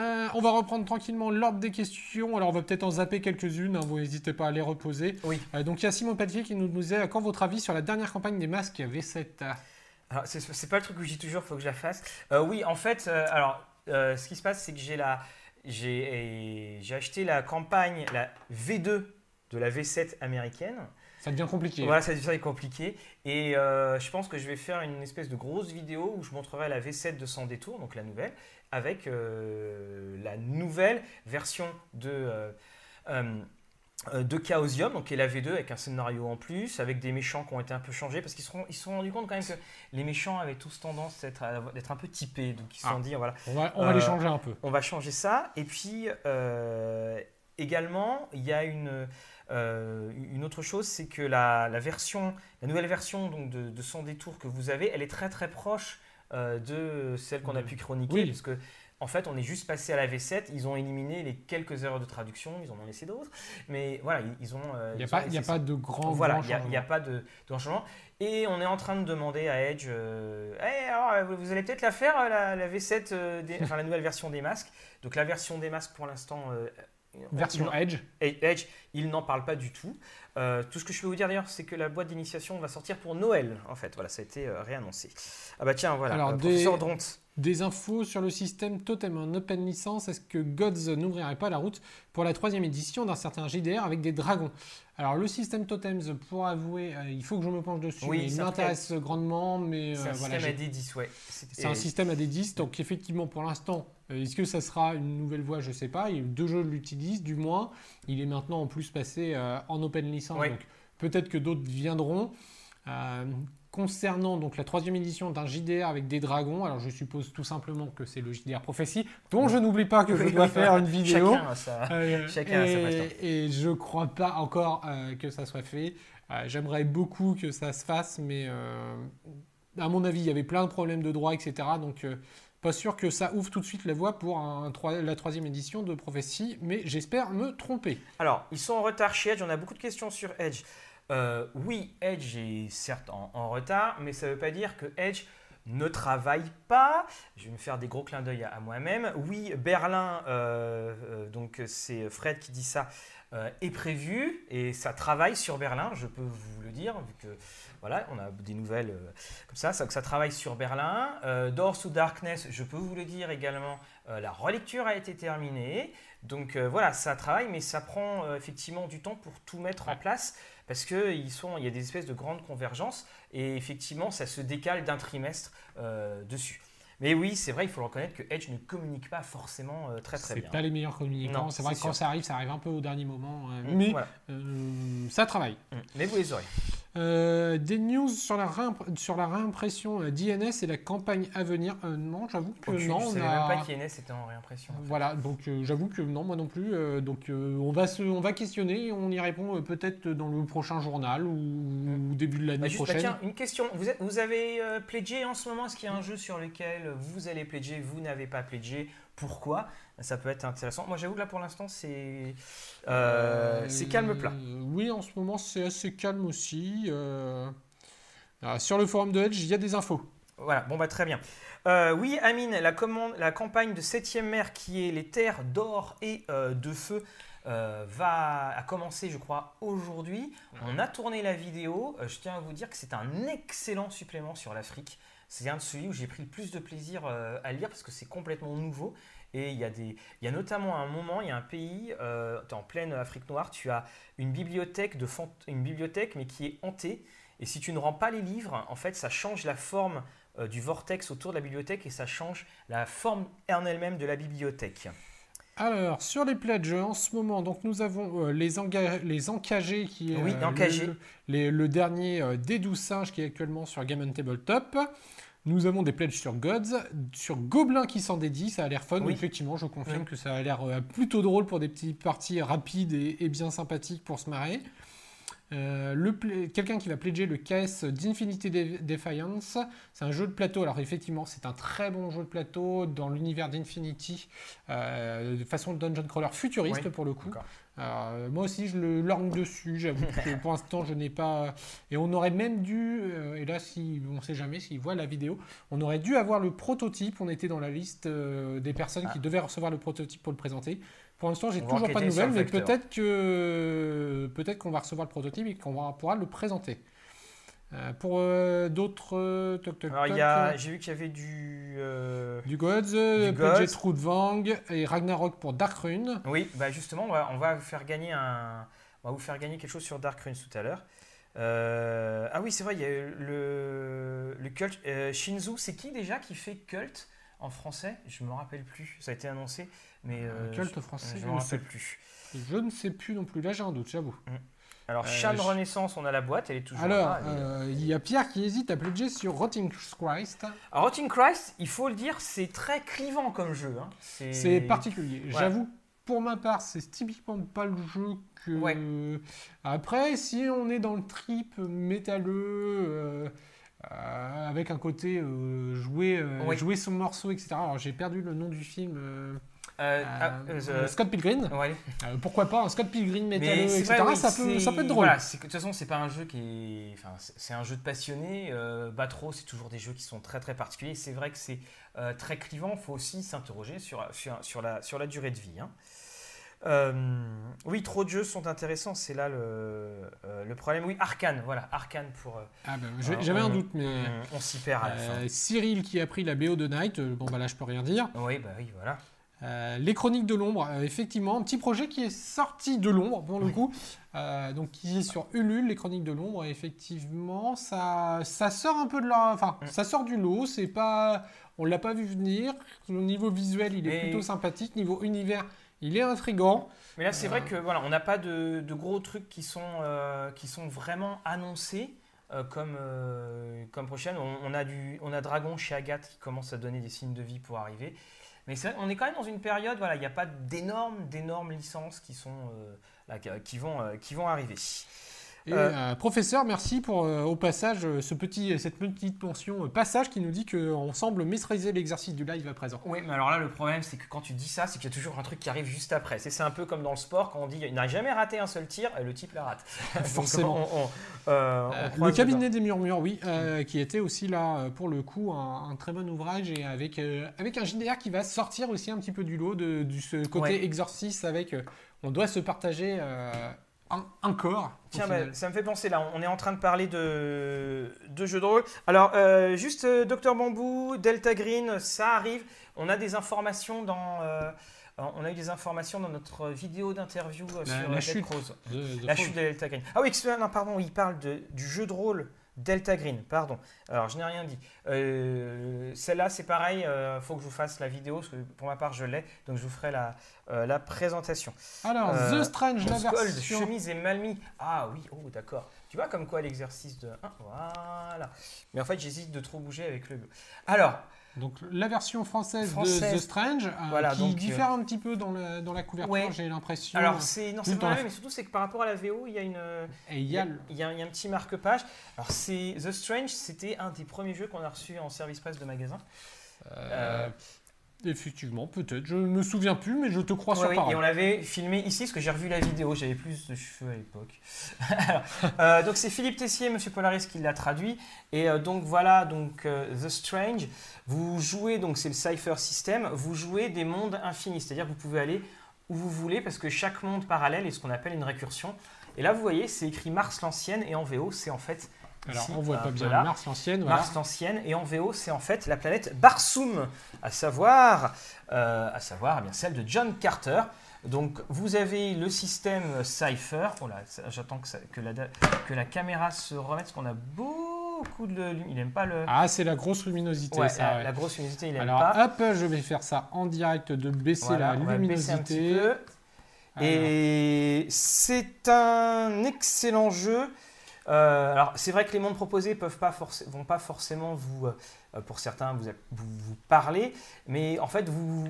Euh, on va reprendre tranquillement l'ordre des questions. Alors, on va peut-être en zapper quelques-unes. hein, vous n'hésitez pas à les reposer. Oui. Euh, donc, il y a Simon Pelletier qui nous disait quand votre avis sur la dernière campagne des masques V7 Alors, c'est, pas le truc que je dis toujours, il faut que je la fasse. Euh, oui, en fait, alors, ce qui se passe, c'est que j'ai, la, j'ai, j'ai acheté la campagne, la V2 de la V7 américaine. Ça devient compliqué. Voilà, ça, est compliqué. Et euh, je pense que je vais faire une espèce de grosse vidéo où je montrerai la V7 de Sans Détour, donc la nouvelle, avec euh, la nouvelle version de, euh, de Chaosium, donc qui est la V2 avec un scénario en plus, avec des méchants qui ont été un peu changés, parce qu'ils se sont, ils sont rendus compte quand même que les méchants avaient tous tendance d'être un peu typés. Donc ils se sont Ah. dit, voilà, On va, on va les changer un peu. on va changer ça. Et puis également, il y a une, euh, une autre chose, c'est que la, la version, la nouvelle version donc de, de Sans détour que vous avez, elle est très très proche euh, de celle qu'on a pu chroniquer, oui. parce que En fait, on est juste passé à la V7. Ils ont éliminé les quelques erreurs de traduction. Ils en ont laissé d'autres. Mais voilà, ils, ont. euh, Il n'y a, pas- a de grand. Voilà, il n'y a, pas de, de grand changement. Et on est en train de demander à Edge, euh, Eh, alors, vous allez peut-être la faire, la, la V7, euh, des- enfin la nouvelle version des masques. Donc la version des masques, pour l'instant, euh, Version Edge. Edge, il n'en parle pas du tout. Euh, tout ce que je peux vous dire d'ailleurs, c'est que la boîte d'initiation va sortir pour Noël, en fait. Voilà, ça a été euh, réannoncé. Ah bah tiens, voilà, Alors, euh, des- professeur Dront. Des infos sur le système Totem en open licence. Est-ce que Gods n'ouvrirait pas la route pour la troisième édition d'un certain JDR avec des dragons? Alors, le système Totems, pour avouer, euh, il faut que je me penche dessus. Oui, mais il m'intéresse grandement, mais C'est euh, un voilà, système j'ai- AD10, ouais. c'est un système à des 10. Donc, effectivement, pour l'instant, euh, est-ce que ça sera une nouvelle voie? Je sais pas. Il y a eu deux jeux l'utilisent, du moins. Il est maintenant en plus passé euh, en open licence. Donc, peut-être que d'autres viendront. Concernant donc la troisième édition d'un JDR avec des dragons, alors je suppose tout simplement que c'est le JDR Prophétie, dont je n'oublie pas que je dois faire une vidéo. Chacun a sa- Euh, chacun a sa et, et je crois pas encore euh, que ça soit fait. Euh, J'aimerais beaucoup que ça se fasse, mais euh, à mon avis, il y avait plein de problèmes de droit, etc. Donc, pas sûr que ça ouvre tout de suite la voie pour un la troisième édition de Prophétie, mais j'espère me tromper. Alors, ils sont en retard chez Edge. On a beaucoup de questions sur Edge. Euh, oui, Edge est certes en, en retard, mais ça ne veut pas dire que Edge ne travaille pas. Je vais me faire des gros clins d'œil à, à moi-même. Oui, Berlin, euh, euh, donc c'est Fred qui dit ça, euh, est prévu et ça travaille sur Berlin, je peux vous le dire, vu que voilà, on a des nouvelles comme ça, ça, que ça travaille sur Berlin. Doors to Darkness, je peux vous le dire également, la relecture a été terminée. Donc voilà, ça travaille, mais ça prend effectivement du temps pour tout mettre en place parce qu'il y a des espèces de grandes convergences et effectivement, ça se décale d'un trimestre euh, dessus. Mais oui, c'est vrai, il faut le reconnaître que Edge ne communique pas forcément euh, très très C'est bien. pas les meilleurs communicants. C'est vrai c'est que quand ça arrive, ça arrive un peu au dernier moment. euh, Mm, mais voilà. ça travaille. Mm. Mais vous les aurez. Euh, des news sur la, sur la réimpression euh, d'INS et la campagne à venir. Euh, non, j'avoue que non. je on savais a- même pas qu'INS était en réimpression. en fait. Voilà, donc j'avoue que non, moi non plus. donc on, va se, on va questionner et on y répond peut-être dans le prochain journal ou, ou début de l'année Bah, bah, prochaine. tiens, une question. Vous, êtes- vous avez pledgé en ce moment? Est-ce qu'il y a un jeu sur lequel vous allez pledger, vous n'avez pas pledgé? Pourquoi? Ça peut être intéressant. Moi, j'avoue que là, pour l'instant, c'est euh, c'est calme plat. Euh, oui, en ce moment c'est assez calme aussi. euh. Ah, sur le forum de Edge, il y a des infos. Voilà, bon bah très bien. Euh, oui, Amine, la, commande, la campagne de 7ème mer qui est les terres d'or et euh, de feu euh, va a commencé, je crois, aujourd'hui. On a tourné la vidéo. Euh, je tiens à vous dire que c'est un excellent supplément sur l'Afrique. C'est un de celui où j'ai pris le plus de plaisir euh, à lire parce que c'est complètement nouveau. Et il y, a des, il y a notamment un moment, il y a un pays, euh, en pleine Afrique noire, tu as une bibliothèque, de fant- une bibliothèque mais qui est hantée. Et si tu ne rends pas les livres, en fait, ça change la forme euh, du vortex autour de la bibliothèque et ça change la forme en elle-même de la bibliothèque. Alors, sur les pledges, en ce moment, donc nous avons euh, les, les encagés qui est Oui, euh, le, les- le dernier euh, des 12 singes qui est actuellement sur Game Tabletop. Nous avons des pledges sur Gods, sur Gobelin qui s'en dédie, ça a l'air fun. Oui. Effectivement, je confirme Oui. que ça a l'air euh, plutôt drôle pour des petites parties rapides et, et bien sympathiques pour se marrer. Euh, Quelqu'un qui va pledger le KS d'Infinity De- Defiance, c'est un jeu de plateau. Alors effectivement, c'est un très bon jeu de plateau dans l'univers d'Infinity, euh, de façon dungeon crawler futuriste Oui, pour le coup. Euh, moi aussi, je le lorgne dessus. J'avoue que pour l'instant, je n'ai pas. Et on aurait même dû, euh, et là, si on ne sait jamais s'ils voient la vidéo, on aurait dû avoir le prototype. On était dans la liste euh, des personnes qui Ah. devaient recevoir le prototype pour le présenter. Pour l'instant, j'ai toujours pas de nouvelles, le mais peut-être que peut-être qu'on va recevoir le prototype et qu'on pourra le présenter. Euh, pour euh, d'autres, euh, Alors, euh, j'ai vu qu'il y avait du. euh, du Gods, Du Gods. Trudvang et Ragnarok pour Darkrune. Oui, bah justement, on va, on va vous faire gagner un, on va vous faire gagner quelque chose sur Dark Runes tout à l'heure. Ah oui, c'est vrai, il y a le, le cult. euh, Shinzu, c'est qui déjà qui fait cult en français? Je me rappelle plus. Ça a été annoncé, mais Culte français, je je me ne rappelle sais plus. Je ne sais plus non plus. Là, j'ai un doute, j'avoue. Alors, Euh, Shan je- Renaissance, on a la boîte, elle est toujours Alors, là. là. euh, il y a Pierre qui hésite à pledger sur Rotting Christ. Alors, Rotting Christ, il faut le dire, c'est très clivant comme jeu. hein. C'est particulier. Ouais. J'avoue, pour ma part, c'est typiquement pas le jeu que. Ouais. Après, si on est dans le trip métalleux, euh, euh, avec un côté euh, jouer, euh, Oui. jouer son morceau, etc. Alors j'ai perdu le nom du film. Euh, Euh, euh, ah, euh, Scott Pilgrim. ouais. Pourquoi pas un Scott Pilgrim métalleux, Mais etc. oui, ça, peut, c'est- ça peut être drôle. voilà, c'est que, de toute façon, c'est pas un jeu qui est. Enfin, c'est un jeu de passionné. Euh, Batro, c'est toujours des jeux qui sont très très particuliers. C'est vrai que c'est très clivant. Il faut aussi s'interroger sur, sur, sur la, sur la durée de vie. hein. Oui, trop de jeux sont intéressants. C'est là le, le problème. Oui, Arkane, voilà, Arkane pour. Ah ben, J'avais un doute, mais. on, s'y perd à la fin. Cyril qui a pris la BO de Night, bon bah là je peux rien dire. Oui, bah oui, voilà. Euh, les Chroniques de l'ombre, euh, effectivement, un petit projet qui est sorti de l'ombre pour le Oui. coup, Euh, donc qui est sur Ulule, les Chroniques de l'ombre. Effectivement, ça, ça sort un peu de la, enfin, ça sort du lot. C'est pas, on l'a pas vu venir. Au niveau visuel, il est Mais- plutôt sympathique. Niveau univers, il est intrigant. Mais là, c'est vrai que voilà, on n'a pas de, de gros trucs qui sont, qui sont vraiment annoncés euh, comme, euh, comme prochaine. On, on a du, on a Dragon chez Agathe qui commence à donner des signes de vie pour arriver. Mais vrai, on est quand même dans une période, voilà, il n'y a pas d'énormes, d'énormes licences qui sont euh, qui- qui vont, euh, qui vont arriver. Et Euh. euh, professeur, merci pour euh, au passage euh, ce petit, cette petite mention passage qui nous dit qu'on semble maîtriser l'exercice du live à présent. Oui, mais alors là, le problème, c'est que quand tu dis ça, c'est qu'il y a toujours un truc qui arrive juste après. C'est un peu comme dans le sport, quand on dit il n'a jamais raté un seul tir, le type la rate. Forcément. on- on- on croise le cabinet des murmures, oui, qui était aussi là pour le coup un, un très bon ouvrage et avec, avec un JDR qui va sortir aussi un petit peu du lot de, ce côté Ouais. exorciste avec on doit se partager au Tiens, bah, ça me fait penser là, on est en train de parler de, de jeux de rôle. Alors, euh, juste euh, Dr Bambou, Delta Green, ça arrive. On a des informations dans. euh, on a eu des informations dans notre vidéo d'interview sur la chute. The La chute de Delta Green. Ah oui, non, pardon, il parle de, du jeu de rôle Delta Green, pardon. Alors, je n'ai rien dit. Euh, Celle-là, c'est pareil, il faut que je vous fasse la vidéo, parce que pour ma part, je l'ai, donc je vous ferai la, euh, la présentation. Alors, Euh, The Strange, la version. chemise et mal mis. Ah oui, oh d'accord. Tu vois comme quoi l'exercice de 1, voilà. Mais en fait, j'hésite de trop bouger avec le. Alors, Donc, la version française, de Française. The Strange, euh, Voilà, qui donc, euh, diffère un petit peu dans, le- dans la couverture, Ouais. j'ai l'impression. alors c'est non, c'est pas la la- même, mais surtout c'est que par rapport à la VO, il y a une il y a y a, y a un petit marque-page. Alors c'est The Strange, c'était un des premiers jeux qu'on a reçu en service presse de magasin. euh, Effectivement, peut-être. Je ne me souviens plus, mais je te crois Ouais, sur oui, parole. et on l'avait filmé ici parce que j'ai revu la vidéo, j'avais plus de cheveux à l'époque. Euh, donc c'est Philippe Tessier, Monsieur Polaris qui l'a traduit. Et euh, donc voilà, donc euh, The Strange. Vous jouez donc c'est le Cypher System. Vous jouez des mondes infinis, c'est-à-dire vous pouvez aller où vous voulez parce que chaque monde parallèle est ce qu'on appelle une récursion. Et là vous voyez, c'est écrit Mars l'ancienne et en VO c'est en fait Alors, ici, on voit pas peu bien là. Mars l'ancienne. Voilà. Mars l'ancienne et en VO c'est en fait la planète Barsoom, à savoir, euh, à savoir eh bien, celle de John Carter. Donc vous avez le système Cypher. Oh j'attends que, que, la, que la caméra se remette parce qu'on a beaucoup de lumière. Il n'aime pas le. Ah, c'est la grosse luminosité, Ouais, ça. la, ouais. la grosse luminosité, il n'aime Alors, pas. hop, je vais faire ça en direct de baisser Voilà, la baisser luminosité. Et c'est un excellent jeu. Euh, alors, c'est vrai que les mondes proposés peuvent pas forc- vont pas forcément vous, euh, pour certains, vous, vous, vous parler, mais en fait, vous,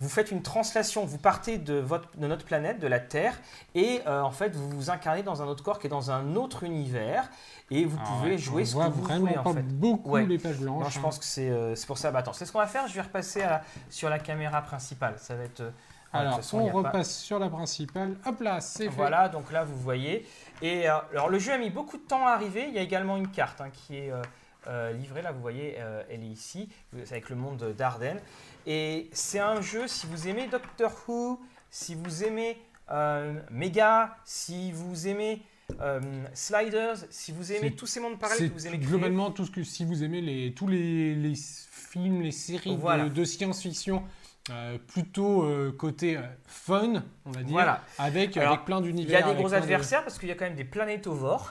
vous faites une translation. Vous partez de, votre, de notre planète, de la Terre, et euh, en fait, vous vous incarnez dans un autre corps qui est dans un autre univers, et vous Ah pouvez ouais, jouer ce que vous voulez, en fait. beaucoup Ouais. les pages blanches. Non, je hein. pense que c'est euh, pour ça. Bah, attends, c'est ce qu'on va faire. Je vais repasser à sur la caméra principale. Ça va être. euh, Alors, façon, on pas- repasse sur la principale. Hop là, c'est fait. Voilà, donc là vous voyez. Et euh, alors le jeu a mis beaucoup de temps à arriver. Il y a également une carte hein, qui est euh, euh, livrée. Là vous voyez, euh, elle est ici, avec le monde d'Arden. Et c'est un jeu, si vous aimez Doctor Who, si vous aimez euh, Mega, si vous aimez Sliders, si vous aimez tous ces mondes pareils C'est que vous aimez créer. globalement tout ce que si vous aimez les, tous les, les films, les séries de, science-fiction, euh, plutôt euh, côté euh, fun, on va dire, Voilà. avec, Alors, avec plein Il d'univers. y a des gros de- adversaires parce qu'il y a quand même des planétovores.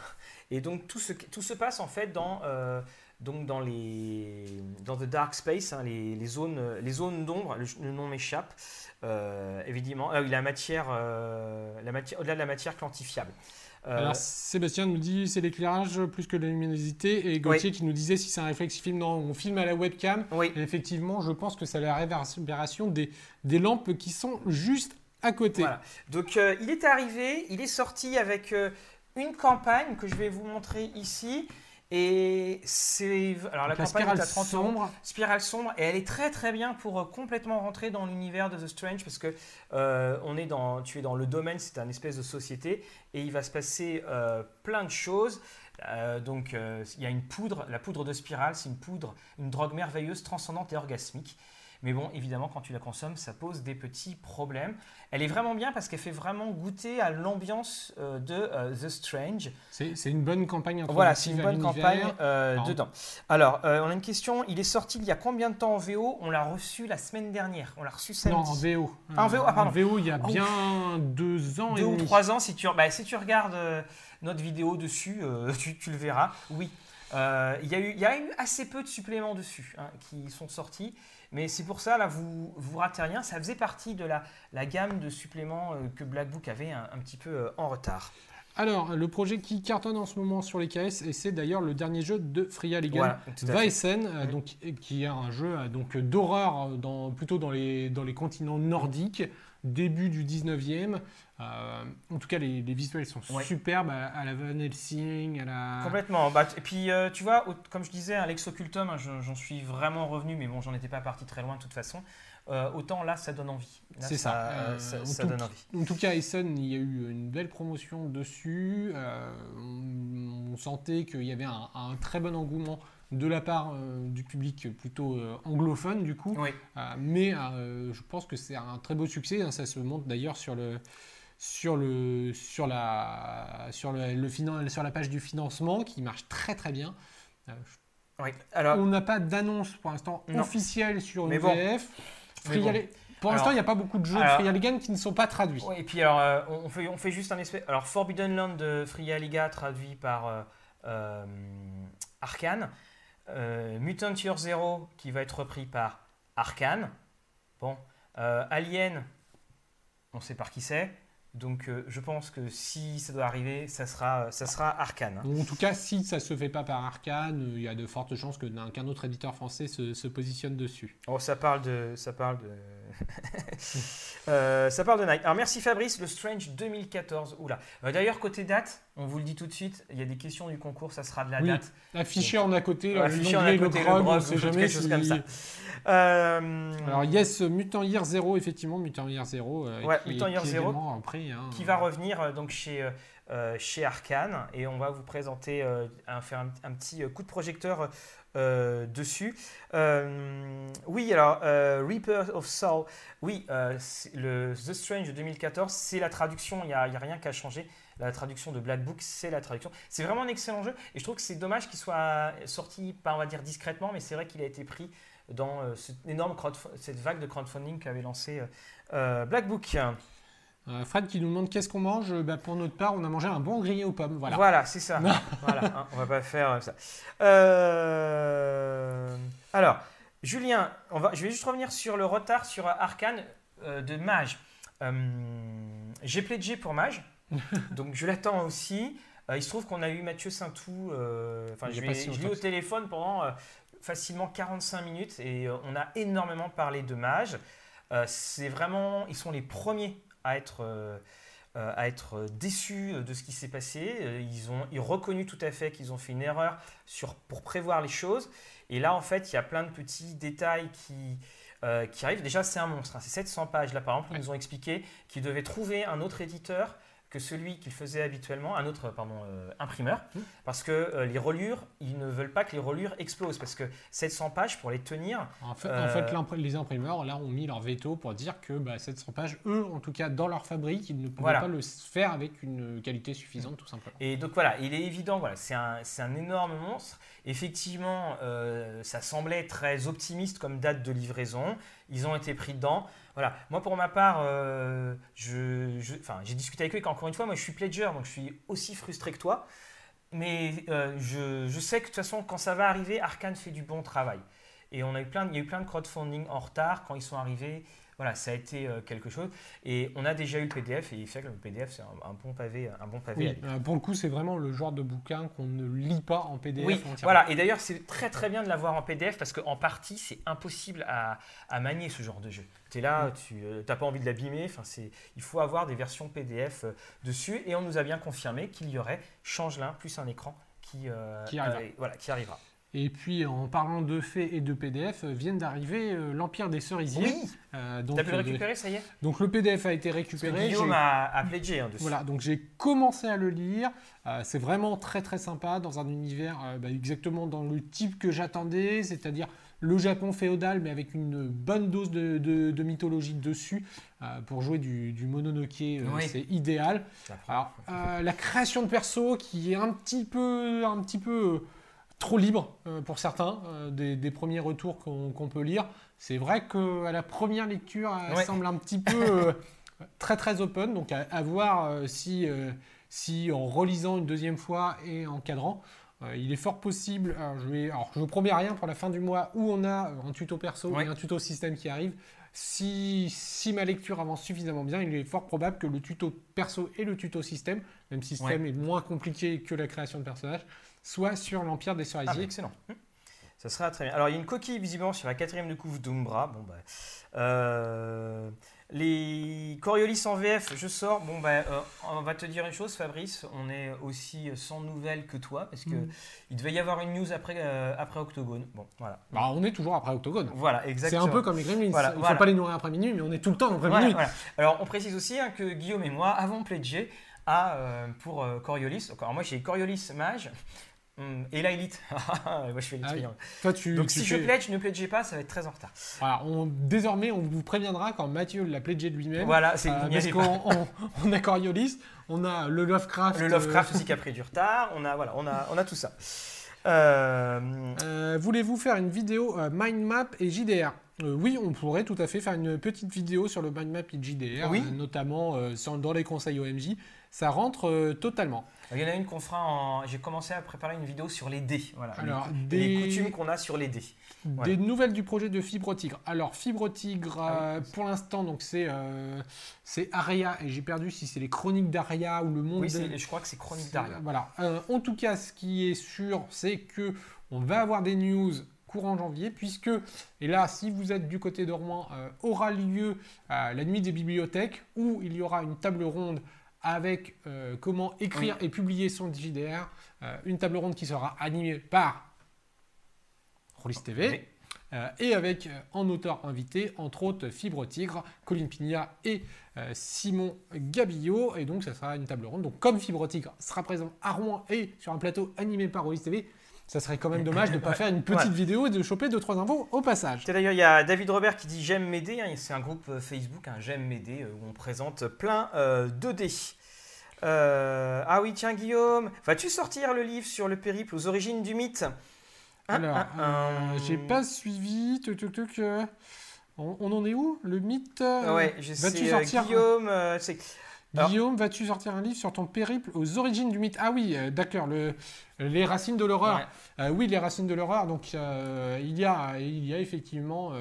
Et donc tout se, tout se passe en fait dans, euh, donc dans, les, dans The Dark Space, hein, les, les zones, les zones d'ombre, le, le nom m'échappe. Évidemment, la matière, la matière au-delà de la matière quantifiable. Euh, Alors Sébastien nous dit c'est l'éclairage plus que la luminosité et Gauthier qui nous disait si c'est un réflexe film non on filme à la webcam oui, et effectivement je pense que c'est la réverbération des, des lampes qui sont juste à côté. Voilà. Donc euh, il est arrivé, il est sorti avec euh, une campagne que je vais vous montrer ici. Et c'est. Alors, la campagne spirale est à 30 euros. sombre. Spirale sombre et elle est très très bien pour euh, complètement rentrer dans l'univers de The Strange parce que euh, on est dans, tu es dans le domaine, c'est un espèce de société et il va se passer euh, plein de choses. Donc il y a une poudre, la poudre de spirale, c'est une poudre, une drogue merveilleuse, transcendante et orgasmique. Mais bon, évidemment, quand tu la consommes, ça pose des petits problèmes. Elle est vraiment bien parce qu'elle fait vraiment goûter à l'ambiance euh, de euh, The Strange. C'est une bonne campagne. Voilà, c'est une bonne campagne euh, dedans. Alors, on a une question. Il est sorti il y a combien de temps en VO On l'a reçu la semaine dernière. On l'a reçu Non, en samedi. VO. Ah, en VO, ah, pardon. En VO, il y a Oh. bien deux ans Deux et ou trois ans, si tu, bah, si tu regardes notre vidéo dessus, tu, tu le verras. Oui. Euh, Il y, a eu- il y a eu assez peu de suppléments dessus hein, qui sont sortis. Mais c'est pour ça, là, vous vous ratez rien. Ça faisait partie de la, la gamme de suppléments euh, que Black Book avait un, un petit peu euh, en retard. Alors, le projet qui cartonne en ce moment sur les KS, et c'est d'ailleurs le dernier jeu de Freya Ligan, Voilà, euh, Oui. donc, qui est un jeu donc, d'horreur dans, plutôt dans les, dans les continents nordiques, début du 19e. Euh, en tout cas, les, les visuels sont Ouais. superbes, à, à la Van Helsing, à la... Complètement. Bah, et puis, euh, tu vois, comme je disais, Alex Occultum, hein, je- j'en suis vraiment revenu, mais bon, j'en étais pas parti très loin de toute façon. Euh, autant là, ça donne envie. C'est ça. ça, en ça tout- donne envie. En tout cas, Essen, il y a eu une belle promotion dessus. On, on sentait qu'il y avait un, un très bon engouement de la part euh, du public plutôt euh, anglophone, du coup. Oui. Euh, mais je pense que c'est un très beau succès. hein. ça se montre d'ailleurs sur le sur le sur la sur le, le finan- sur la page du financement qui marche très très bien. Euh, oui. Alors, on n'a pas d'annonce pour l'instant officielle sur une bon. VF. Free bon. Pour l'instant, il n'y a pas beaucoup de jeux alors- de Free Alligan qui ne sont pas traduits. Et puis alors, euh, on, fait, on fait juste un espèce. Alors, Forbidden Land de Freya Liga, traduit par euh, euh, Arkane. Mutant Year Zero, qui va être repris par Arkane. Bon. Alien, on sait par qui c'est. Donc, euh, je pense que si ça doit arriver, ça sera, ça sera Arkane. hein. En tout cas, si ça se fait pas par Arkane, euh, il y a de fortes chances que qu'un autre éditeur français se, se positionne dessus. Oh, ça parle de. Ça parle de. Euh, ça parle de Nike. Alors, merci Fabrice, le Strange 2014. Oula. Euh, D'ailleurs, côté date, on vous le dit tout de suite, il y a des questions du concours, ça sera de la Oui. date. Affiché en à côté, Ouais, euh, affiché en à côté, le le grog, on jamais quelque chose comme ça. Euh, Alors yes, Mutant Year Zero, effectivement, Mutant Year Zero, euh, Ouais, qui, Mutant Year qui prix, hein. qui va revenir donc chez, euh, chez Arkane et on va vous présenter, euh, un, faire un, un petit coup de projecteur dessus. Euh, oui, alors euh, Reaper of Soul, oui, euh, The Strange de 2014, c'est la traduction, il n'y a, a rien qu'à changer. La traduction de Black Book, c'est la traduction. C'est vraiment un excellent jeu et je trouve que c'est dommage qu'il soit sorti, pas on va dire discrètement, mais c'est vrai qu'il a été pris dans euh, cette énorme vague de crowdfunding qu'avait lancé euh, euh, Black Book. Euh, Fred qui nous demande qu'est-ce qu'on mange. Bah, pour notre part, on a mangé un bon grillé aux pommes. Voilà. Voilà, c'est ça. voilà, hein, on va pas faire euh, ça. Euh, Alors, Julien, on va, je vais juste revenir sur le retard sur Arkane euh, de Mage. Euh, J'ai pledgé pour Mage, donc je l'attends aussi. Euh, il se trouve qu'on a eu Mathieu Saintou, euh, enfin je l'ai si au téléphone pendant euh, facilement 45 minutes et euh, on a énormément parlé de Mage. Euh, C'est vraiment, ils sont les premiers à être euh, euh, à être déçus de ce qui s'est passé. Euh, Ils ont ils ont reconnu tout à fait qu'ils ont fait une erreur sur, pour prévoir les choses. Et là, en fait, il y a plein de petits détails qui, euh, qui arrivent. Déjà, c'est un monstre. hein. C'est 700 pages. Là, par exemple, ils nous ont expliqué qu'ils devaient trouver un autre éditeur que celui qu'ils faisaient habituellement, un autre pardon, euh, imprimeur, Mmh. parce que euh, les reliures, ils ne veulent pas que les reliures explosent, parce que 700 pages, pour les tenir, En fait, Euh, en fait, l'impr- les imprimeurs là ont mis leur veto pour dire que bah, 700 pages, eux, en tout cas dans leur fabrique, ils ne pouvaient Voilà. pas le faire avec une qualité suffisante, tout simplement. Et donc voilà, il est évident, voilà, c'est un, un énorme monstre. Effectivement, ça semblait très optimiste comme date de livraison. Ils ont été pris dedans. Voilà, moi pour ma part, euh, j'ai discuté avec eux. et Encore une fois, moi je suis pledger, donc je suis aussi frustré que toi. Mais euh, je, je sais que de toute façon, quand ça va arriver, Arkane fait du bon travail. Et on a eu plein, il y a eu plein de crowdfunding en retard quand ils sont arrivés. Voilà, ça a été euh, quelque chose. Et on a déjà eu le PDF. Et il fait que le PDF, c'est un, un bon pavé, un bon pavé. Oui, euh, pour le coup, c'est vraiment le genre de bouquin qu'on ne lit pas en PDF Oui, voilà. Et d'ailleurs, c'est très très bien de l'avoir en PDF parce qu'en partie, c'est impossible à, à manier ce genre de jeu. Tu es là, tu n'as pas envie de l'abîmer. Il faut avoir des versions PDF euh, dessus. Et on nous a bien confirmé qu'il y aurait Changelin plus un écran qui, euh, Qui arrivera. euh, voilà, qui arrivera. Et puis, en parlant de faits et de PDF, euh, viennent d'arriver euh, l'Empire des Cerisiers. Oui, Euh, donc, t'as pu le récupérer, ça y est donc, le PDF a été récupéré. Guillaume a, a pledgé hein, dessus. Voilà, donc j'ai commencé à le lire. Euh, c'est vraiment très très sympa dans un univers bah, exactement dans le type que j'attendais, c'est-à-dire le Japon féodal, mais avec une bonne dose de, de- de mythologie dessus. Euh, pour jouer du, du Mononoke, euh, Oui. c'est idéal. Alors, euh, la création de perso qui est un petit peu, un petit peu trop libre euh, pour certains, euh, des, des premiers retours qu'on peut lire. C'est vrai qu'à la première lecture, elle Ouais. semble un petit peu euh, très très open, donc à, à voir si, si en relisant une deuxième fois et en cadrant, il est fort possible, alors je vais, alors je ne promets rien pour la fin du mois où on a un tuto perso Ouais. et un tuto système qui arrive. Si, si ma lecture avance suffisamment bien, il est fort probable que le tuto perso et le tuto système, même système est moins compliqué que la création de personnages, soit sur l'Empire des Ah, Cerisiers. excellent. Hum. Ça sera très bien. Alors, il y a une coquille visiblement sur la quatrième de couvre d'Umbra. Bon, bah, euh, les Coriolis en VF, je sors. Bon, bah, euh, on va te dire une chose, Fabrice. On est aussi sans nouvelles que toi parce que Mm. il devait y avoir une news après, euh, après Octogone. Bon, voilà. Bah, on est toujours après Octogone. Voilà, C'est exactement. un peu comme les Gremlins. Voilà, il ne voilà. faut pas les nourrir après minuit, mais on est tout le temps après Voilà, minuit. Alors, on précise aussi hein, que Guillaume et moi avons pledgé à, pour Coriolis. Alors, moi, j'ai Coriolis Mage. Hum, Et la Elite. moi, je fais les Ah. Toi, tu, Donc, tu si je fais- pledge, ne pledgez pas, ça va être très en retard. Voilà, on- désormais, on vous préviendra quand Mathieu l'a pledgé de lui-même. Voilà, c'est Euh, parce qu'on pas. on, on a Coriolis, on a le Lovecraft. Le Lovecraft euh, aussi qui a pris du retard. On a, voilà, on a, on a tout ça. Euh, euh, Voulez-vous faire une vidéo mind map et JDR Euh, Oui, on pourrait tout à fait faire une petite vidéo sur le mind map et JDR, Oui. euh, notamment euh, dans les conseils OMJ. Ça rentre totalement. Il y en a une qu'on fera en. J'ai commencé à préparer une vidéo sur les dés. Voilà, les Alors, cou- des- les coutumes qu'on a sur les dés. Voilà. Des nouvelles du projet de Fibre Tigre. Alors, Fibre Tigre, Ah euh, pour l'instant, donc c'est euh, c'est Aria, et j'ai perdu si c'est les chroniques d'Aria ou le monde Oui, de- je crois que c'est Chronique d'Aria. Voilà. Euh, en tout cas, ce qui est sûr, c'est que on va avoir des news courant janvier, puisque, et là, si vous êtes du côté de Rouen, euh, aura lieu euh, la nuit des bibliothèques, où il y aura une table ronde avec euh, comment écrire et publier son JDR, euh, une table ronde qui sera animée par Rollis TV. Oui. Euh, et avec en auteur invité, entre autres Fibre Tigre, Colin Pigna et Simon Gabillot. Et donc, ça sera une table ronde. Donc, comme Fibre Tigre sera présent à Rouen et sur un plateau animé par Rollis TV, ça serait quand même dommage de ne pas Ouais. faire une petite Ouais. vidéo et de choper deux trois infos au passage. D'ailleurs, il y a David Robert qui dit J'aime m'aider. hein, c'est un groupe euh, Facebook, un J'aime m'aider, euh, où on présente plein euh, de dés. Euh, ah oui, tiens, Guillaume, vas-tu sortir le livre sur le périple aux origines du mythe? Hein, Alors, hein, euh, hein. j'ai pas suivi. Tuc, tuc, tuc, on, on en est où? Le mythe Ouais, je sais. sortir? Guillaume, c'est. Alors- Guillaume, vas-tu sortir un livre sur ton périple aux origines du mythe? Ah oui, euh, d'accord, le, les racines de l'horreur. Ouais. Euh, oui, les racines de l'horreur. Donc, euh, il, y a, il y a effectivement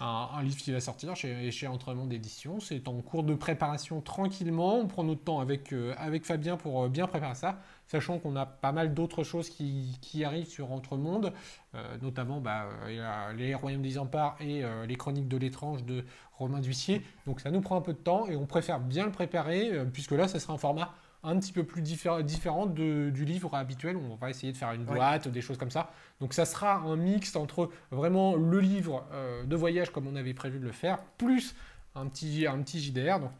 un, un livre qui va sortir chez, chez Entremont d'édition. C'est en cours de préparation tranquillement. On prend notre temps avec, avec Fabien pour bien préparer ça, sachant qu'on a pas mal d'autres choses qui, qui arrivent sur Entremonde, euh, notamment bah, euh, les Royaumes des Emparts et euh, les Chroniques de l'étrange de Romain D'Huissier. Donc, ça nous prend un peu de temps et on préfère bien le préparer, euh, puisque là, ça sera un format un petit peu plus diffé- différent de- du livre habituel. On va essayer de faire une Ouais. boîte, des choses comme ça. Donc ça sera un mix entre vraiment le livre de voyage comme on avait prévu de le faire, plus un petit, un petit JDR. Donc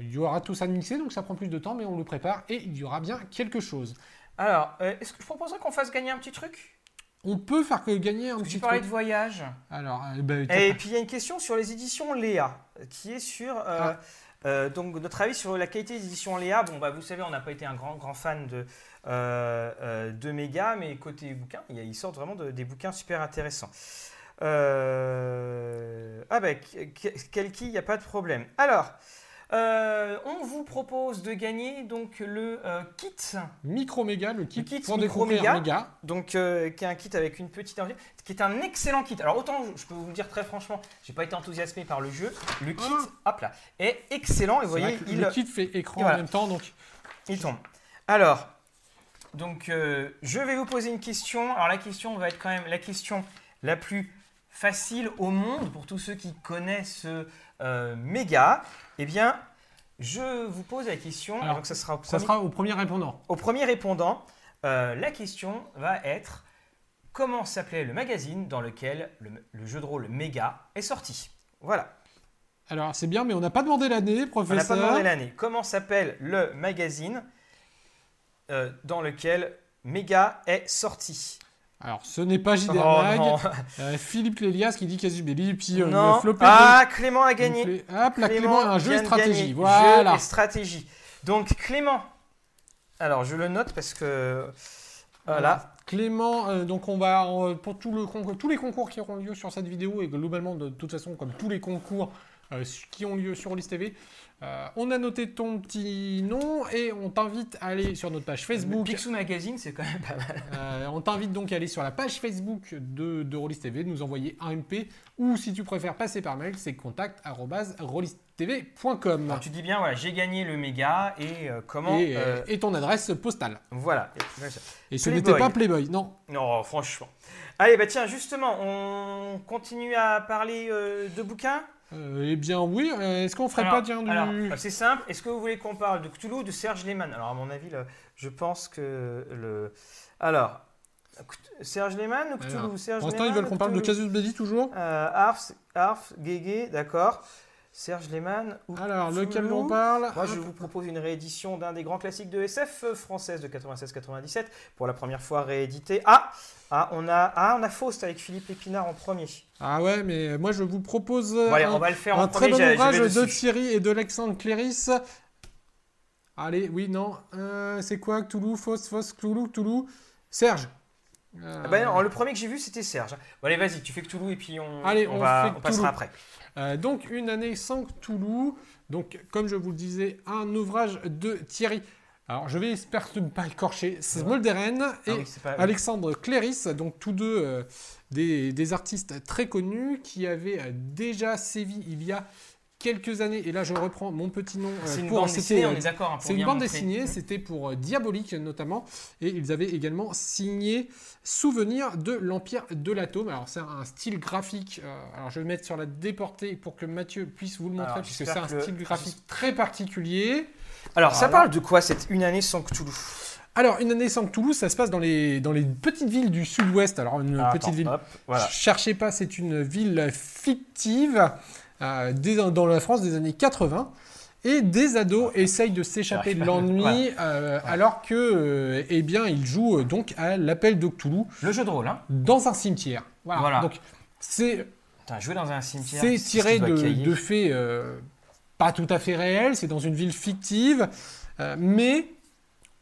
il y aura tout ça de mixé, donc ça prend plus de temps, mais on le prépare et il y aura bien quelque chose. Alors, euh, est-ce que je proposerais qu'on fasse gagner un petit truc? On peut faire que gagner un Parce petit Tu parlais truc. de voyage. Alors, euh, bah, Et puis il y a une question sur les éditions Léa, qui est sur euh, Ah. donc notre avis sur la qualité des éditions Léa. Bon bah vous savez, on n'a pas été un grand grand fan de de Méga, mais côté bouquin, il y a- ils sortent vraiment de- des bouquins super intéressants. Ah bah Kelki, il n'y a pas de problème. Alors. Euh, on vous propose de gagner donc le euh, kit Micro Méga, le kit, Le kit pour Micro Méga. Méga. donc euh, qui est un kit avec une petite qui est un excellent kit. Alors autant je peux vous le dire très franchement, j'ai pas été enthousiasmé par le jeu. Le kit, hop là, est excellent et vous voyez, il, le kit fait écran voilà. en même temps, donc il tombe. Alors, donc je vais vous poser une question. Alors la question va être quand même la question la plus facile au monde pour tous ceux qui connaissent euh, Méga. Eh bien, je vous pose la question. Alors, donc ça sera au ça premier- sera au premier répondant. au premier répondant. Euh, la question va être comment s'appelait le magazine dans lequel le, le jeu de rôle Mega est sorti? Voilà. Alors c'est bien, mais on n'a pas demandé l'année, On professeur. n'a pas demandé l'année. Comment s'appelle le magazine euh, dans lequel Mega est sorti? Alors ce n'est pas JDR Oh Euh, Philippe Lélias qui dit Casus Belli, puis euh, non. le flopé Ah, Clément a gagné. Hop là, Clément, un jeu et de stratégie. Voilà. Jeu et stratégie. Donc Clément. Alors je le note parce que voilà. Clément, euh, donc on va pour tout le concours- tous les concours qui auront lieu sur cette vidéo et globalement de, toute façon comme tous les concours euh, qui ont lieu sur List TV, euh, on a noté ton petit nom et on t'invite à aller sur notre page Facebook. Picsou Magazine, c'est quand même pas mal. Euh, on t'invite donc à aller sur la page Facebook de, de Rollis TV, de nous envoyer un MP ou si tu préfères passer par mail, c'est contact@rollistv.com Alors, tu dis bien, voilà, j'ai gagné le méga et euh, comment et, euh, et ton adresse postale. Voilà. Et ce n'était pas Playboy, non. Non, franchement. Allez, bah tiens, justement, on continue à parler euh, de bouquins? Euh, eh bien oui, euh, est-ce qu'on ferait Alors- pas tiens, du... Alors, euh, c'est simple. Est-ce que vous voulez qu'on parle de Cthulhu ou de Serge Lehmann? Alors, à mon avis, je pense que le. Alors, Serge Lehmann ou Cthulhu? Alors, Serge Pour l'instant, ils veulent qu'on parle de Casus Belli toujours? Euh, Arf, Arf, Guégué, d'accord. Serge Lehmann ou Alors, lequel on parle Moi, je vous propose une réédition d'un des grands classiques de SF euh, française de 96-97, pour la première fois réédité. Ah, ah, on a, ah, on a Faust avec Philippe Épinard en premier. Ah ouais, mais moi je vous propose euh, Bon, allez, un, on va le faire un en très premier. bon ouvrage de. Thierry et de Alexandre Cléris. Allez, oui, non. euh, c'est quoi? Cthulhu, Faust, Faust, Cthulhu, Cthulhu Serge. Euh, Ah bah non, le premier que j'ai vu, c'était Serge. Bon, allez, vas-y, tu fais Cthulhu et puis on, Allez, on, on va, fait on passera après. euh, donc, une année sans Cthulhu. Donc, comme je vous le disais, un ouvrage de Thierry. Alors, je vais espérer ne pas écorcher. C'est Molderen et Ah oui, c'est pas- Alexandre Cléris, donc tous deux euh, des, des artistes très connus qui avaient déjà sévi il y a quelques années. Et là, je reprends mon petit nom. euh, C'est une pour- bande dessinée, euh, on est d'accord. hein, c'est une bande montrer. dessinée, c'était pour euh, Diabolique notamment, et ils avaient également signé Souvenir de l'Empire de l'Atome. Alors c'est un style graphique, euh, alors je vais le mettre sur la déportée pour que Mathieu puisse vous le montrer, Alors, puisque c'est un style graphique très particulier. Alors, ça parle de quoi cette une année sans Cthulhu? Alors une année sans Toulouse, ça se passe dans les, dans les petites villes du sud-ouest. Alors une Ah, petite attends, ville hop, voilà. Cherchez pas, c'est une ville fictive euh, des- dans la France des années 80. Et des ados essayent de s'échapper de l'ennui euh, alors que, euh, eh bien, ils jouent donc à l'appel de Cthulhu Le jeu de rôle, hein. dans un cimetière. Voilà. Voilà. Donc c'est jouer dans un cimetière. c'est tiré de, de faits pas tout à fait réels. C'est dans une ville fictive, mais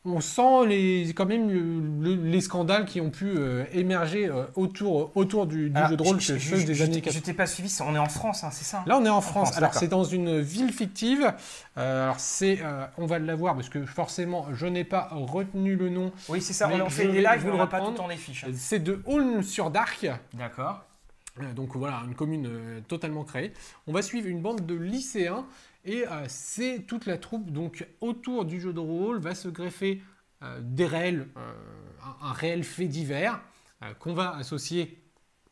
on sent les, quand même le- le- les scandales qui ont pu euh, émerger euh, autour, autour du, du Alors, jeu de rôle je- que je- je- des je- années Je 80. t'ai pas suivi, on est en France, hein, c'est ça hein? Là, on est en France. France, alors, c'est dans une ville fictive. Euh, alors, c'est, on va l'avoir parce que forcément, je n'ai pas retenu le nom. Oui, c'est ça, on en je fait des lives, on n'a pas tout reprendre. le temps des fiches. hein. C'est de Holm-sur-Dark. D'accord. Donc voilà, une commune totalement créée. On va suivre une bande de lycéens et euh, c'est toute la troupe. Donc autour du jeu de rôle va se greffer euh, des réels, euh, un, réel fait divers qu'on va associer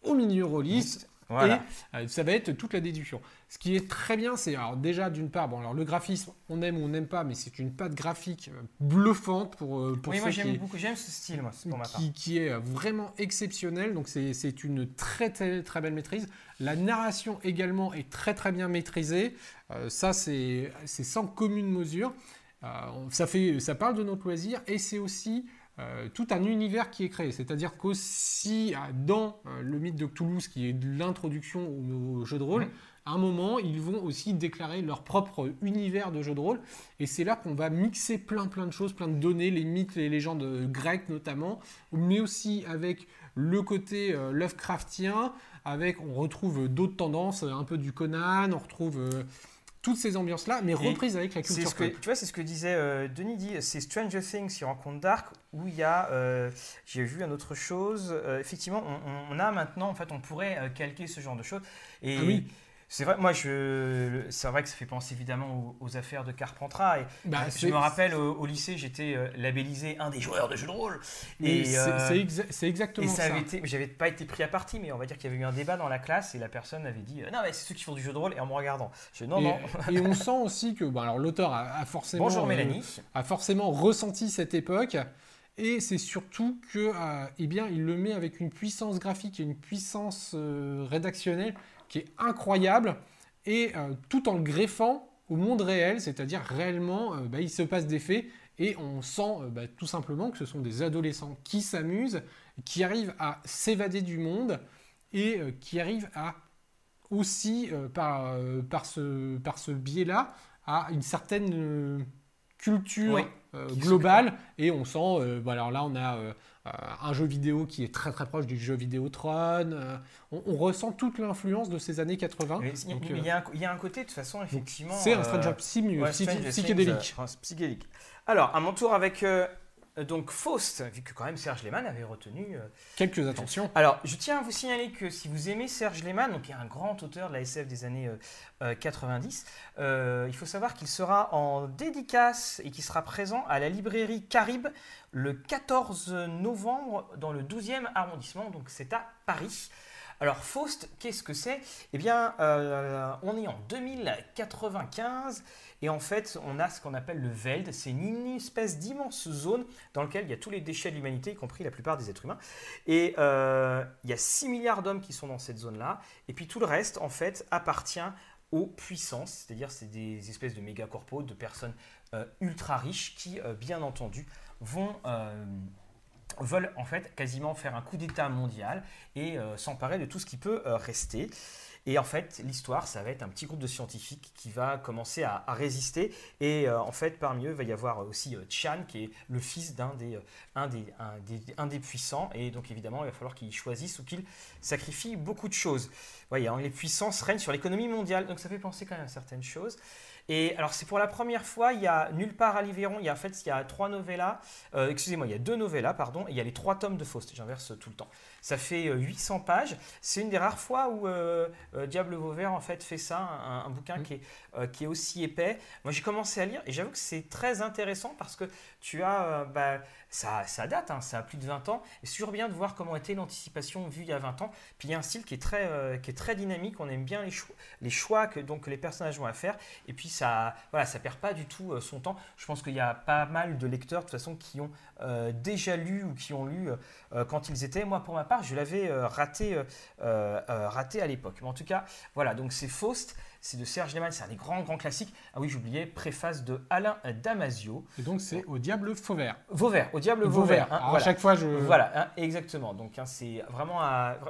au milieu rôliste. Voilà. Et euh, ça va être toute la déduction. Ce qui est très bien, c'est alors déjà d'une part, bon alors le graphisme, on aime ou on n'aime pas, mais c'est une patte graphique euh, bluffante pour, euh, pour Oui, moi j'aime beaucoup, j'aime ce style, moi, pour ma part. qui, qui est vraiment exceptionnel. Donc c'est une très, très très belle maîtrise. La narration également est très très bien maîtrisée. Euh, ça c'est c'est sans commune mesure. Ça fait ça parle de notre loisir et c'est aussi euh, tout un univers qui est créé. C'est-à-dire qu'aussi euh, dans euh, le mythe de Toulouse, qui est l'introduction au, au jeu de rôle, Mhm. à un moment, ils vont aussi déclarer leur propre univers de jeu de rôle. Et c'est là qu'on va mixer plein plein de choses, plein de données, les mythes, les légendes grecques notamment, mais aussi avec le côté euh, Lovecraftien, avec on retrouve d'autres tendances, un peu du Conan, on retrouve toutes ces ambiances-là, mais reprises avec la culture ce que, pop. tu vois, c'est ce que disait euh, Denis dit, c'est Stranger Things qui rencontre Dark, où il y a, euh, j'ai vu une autre chose, euh, effectivement, on, a maintenant, en fait, on pourrait calquer ce genre de choses. Et Ah oui. C'est vrai, moi, je, c'est vrai que ça fait penser évidemment aux, aux affaires de Carpentras. Et Bah, je me rappelle au, au lycée, j'étais euh, labellisé un des joueurs de jeux de rôle. mais Et, c'est euh, c'est exa- c'est et exactement ça ça. j'avais pas été pris à partie, mais on va dire qu'il y avait eu un débat dans la classe et la personne avait dit euh, non mais c'est ceux qui font du jeu de rôle et en me regardant. Je dis, non et, non. et on sent aussi que bon, alors l'auteur a, a forcément Bonjour euh, Mélanie. a forcément ressenti cette époque Et c'est surtout que, euh, eh bien, il le met avec une puissance graphique et une puissance rédactionnelle qui est incroyable, et euh, tout en le greffant au monde réel, c'est-à-dire réellement, bah, il se passe des faits, et on sent bah, tout simplement que ce sont des adolescents qui s'amusent, qui arrivent à s'évader du monde, et qui arrivent à aussi, par, par ce, par ce biais-là, à une certaine culture euh, globale et on sent, euh, voilà, là on a euh, un jeu vidéo qui est très très proche du jeu vidéo Tron. On, ressent toute l'influence de ces années 80. il, y a un, côté de toute façon effectivement. C'est un Stranger psychédélique. psychédélique. Alors à mon tour avec euh, donc Faust, vu que quand même Serge Lehmann avait retenu... Euh, Quelques attentions. Alors, je tiens à vous signaler que si vous aimez Serge Lehmann, donc qui est un grand auteur de la SF des années 90, euh, il faut savoir qu'il sera en dédicace et qu'il sera présent à la librairie Carib le 14 novembre dans le 12e arrondissement, donc c'est à Paris. Alors Faust, qu'est-ce que c'est? Eh bien, on est en 2095 et en fait, on a ce qu'on appelle le Veld. C'est une espèce d'immense zone dans laquelle il y a tous les déchets de l'humanité, y compris la plupart des êtres humains. Et euh, il y a 6 milliards d'hommes qui sont dans cette zone-là. Et puis tout le reste, en fait, appartient aux puissances. C'est-à-dire, c'est des espèces de méga corpos, de personnes euh, ultra riches qui, euh, bien entendu, vont veulent en fait quasiment faire un coup d'État mondial et s'emparer de tout ce qui peut rester. Et en fait, l'histoire, ça va être un petit groupe de scientifiques qui va commencer à, résister. Et euh, en fait, parmi eux, il va y avoir aussi euh, Chan, qui est le fils d'un des, euh, un des, un des, puissants. Et donc, évidemment, il va falloir qu'il choisisse ou qu'il sacrifie beaucoup de choses. voyez, hein, les puissances règnent sur l'économie mondiale. Donc, ça fait penser quand même à certaines choses. Et alors, c'est pour la première fois, il y a nulle part à l'Ivéron, il y a fait, il y a trois novellas, excusez-moi, il y a deux novellas, pardon, et il y a les trois tomes de Faust, j'inverse tout le temps. Ça fait 800 euh, pages. C'est une des rares fois où euh, euh, Diable Vauvert en fait fait ça, un, bouquin mm. qui, est, qui est aussi épais. Moi j'ai commencé à lire et j'avoue que c'est très intéressant parce que tu as, bah, ça, ça, date, hein, ça a plus de 20 ans et c'est toujours bien de voir comment était l'anticipation vue il y a 20 ans. Puis il y a un style qui est très, qui est très dynamique, on aime bien les choix, les choix que donc les personnages vont à faire et puis ça, voilà, ça perd pas du tout son temps. Je pense qu'il y a pas mal de lecteurs de toute façon qui ont déjà lu ou qui ont lu quand ils étaient. Moi pour ma part je l'avais euh, raté, euh, euh, raté à l'époque. Mais en tout cas, voilà, donc c'est Faust, c'est de Serge Lehmann, c'est un des grands, grands classiques. Ah oui, j'oubliais, préface de Alain Damasio. Et donc c'est au Diable Vauvert. Vauvert, au Diable Vauvert. Hein, À chaque fois, je. Voilà, hein, exactement. Donc hein, c'est vraiment.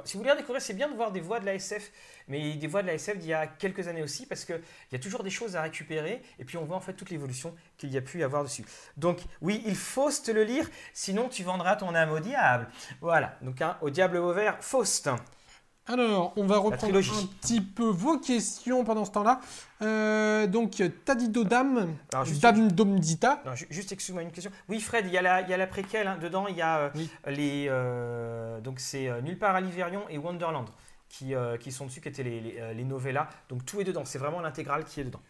Si vous voulez découvrir, c'est bien de voir des voix de la SF, mais des voix de la SF d'il y a quelques années aussi, parce qu'il y a toujours des choses à récupérer, et puis on voit en fait toute l'évolution qu'il y a pu y avoir dessus. Donc oui, il faut te le lire, sinon tu vendras ton âme au diable. Voilà, donc au Diable Vauvert, Faust. Alors, on va reprendre un petit peu vos questions pendant ce temps-là. Euh, donc, Tadido Dam, Dam Domdita. juste, excuse-moi une question. Oui, Fred, il y a la, il y a la préquelle. Hein. dedans, il y a euh, les. Euh, donc, c'est Nulle part à l'Hiverion et Wonderland qui, qui sont dessus, qui étaient les, les, les novellas. Donc, tout est dedans. C'est vraiment l'intégrale qui est dedans.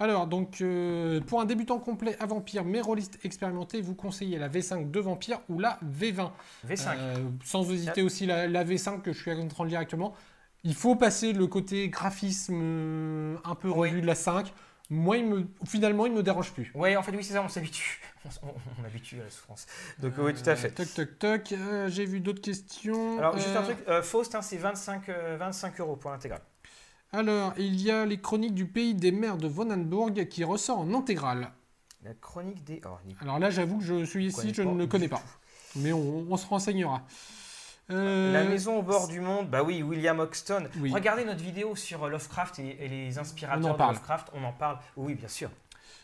Alors, donc, euh, pour un débutant complet à Vampire, mais rôliste expérimenté, vous conseillez la V5 de Vampire ou la V20. V5. Euh, sans hésiter aussi la, V5 que je suis en train de lire actuellement. Il faut passer le côté graphisme euh, un peu revu de la 5. Moi, il me, finalement, il ne me dérange plus. Oui, en fait, oui, c'est ça, on s'habitue. On, on, habitue à la souffrance. Donc, oui, tout à fait. Toc, toc, toc. J'ai vu d'autres questions. Alors, juste un truc. Faust, hein, c'est 25, 25 euros pour l'intégrale. Alors, il y a les chroniques du pays des mers de Vonenburg qui ressort en intégrale. La chronique des. Oh, Alors là, j'avoue que je suis ici, je ne le connais pas. Mais on, se renseignera. Euh, La maison au bord du monde, bah oui, William Hoxton. Regardez notre vidéo sur Lovecraft et, les inspirateurs de Lovecraft, on en parle. Oui, bien sûr.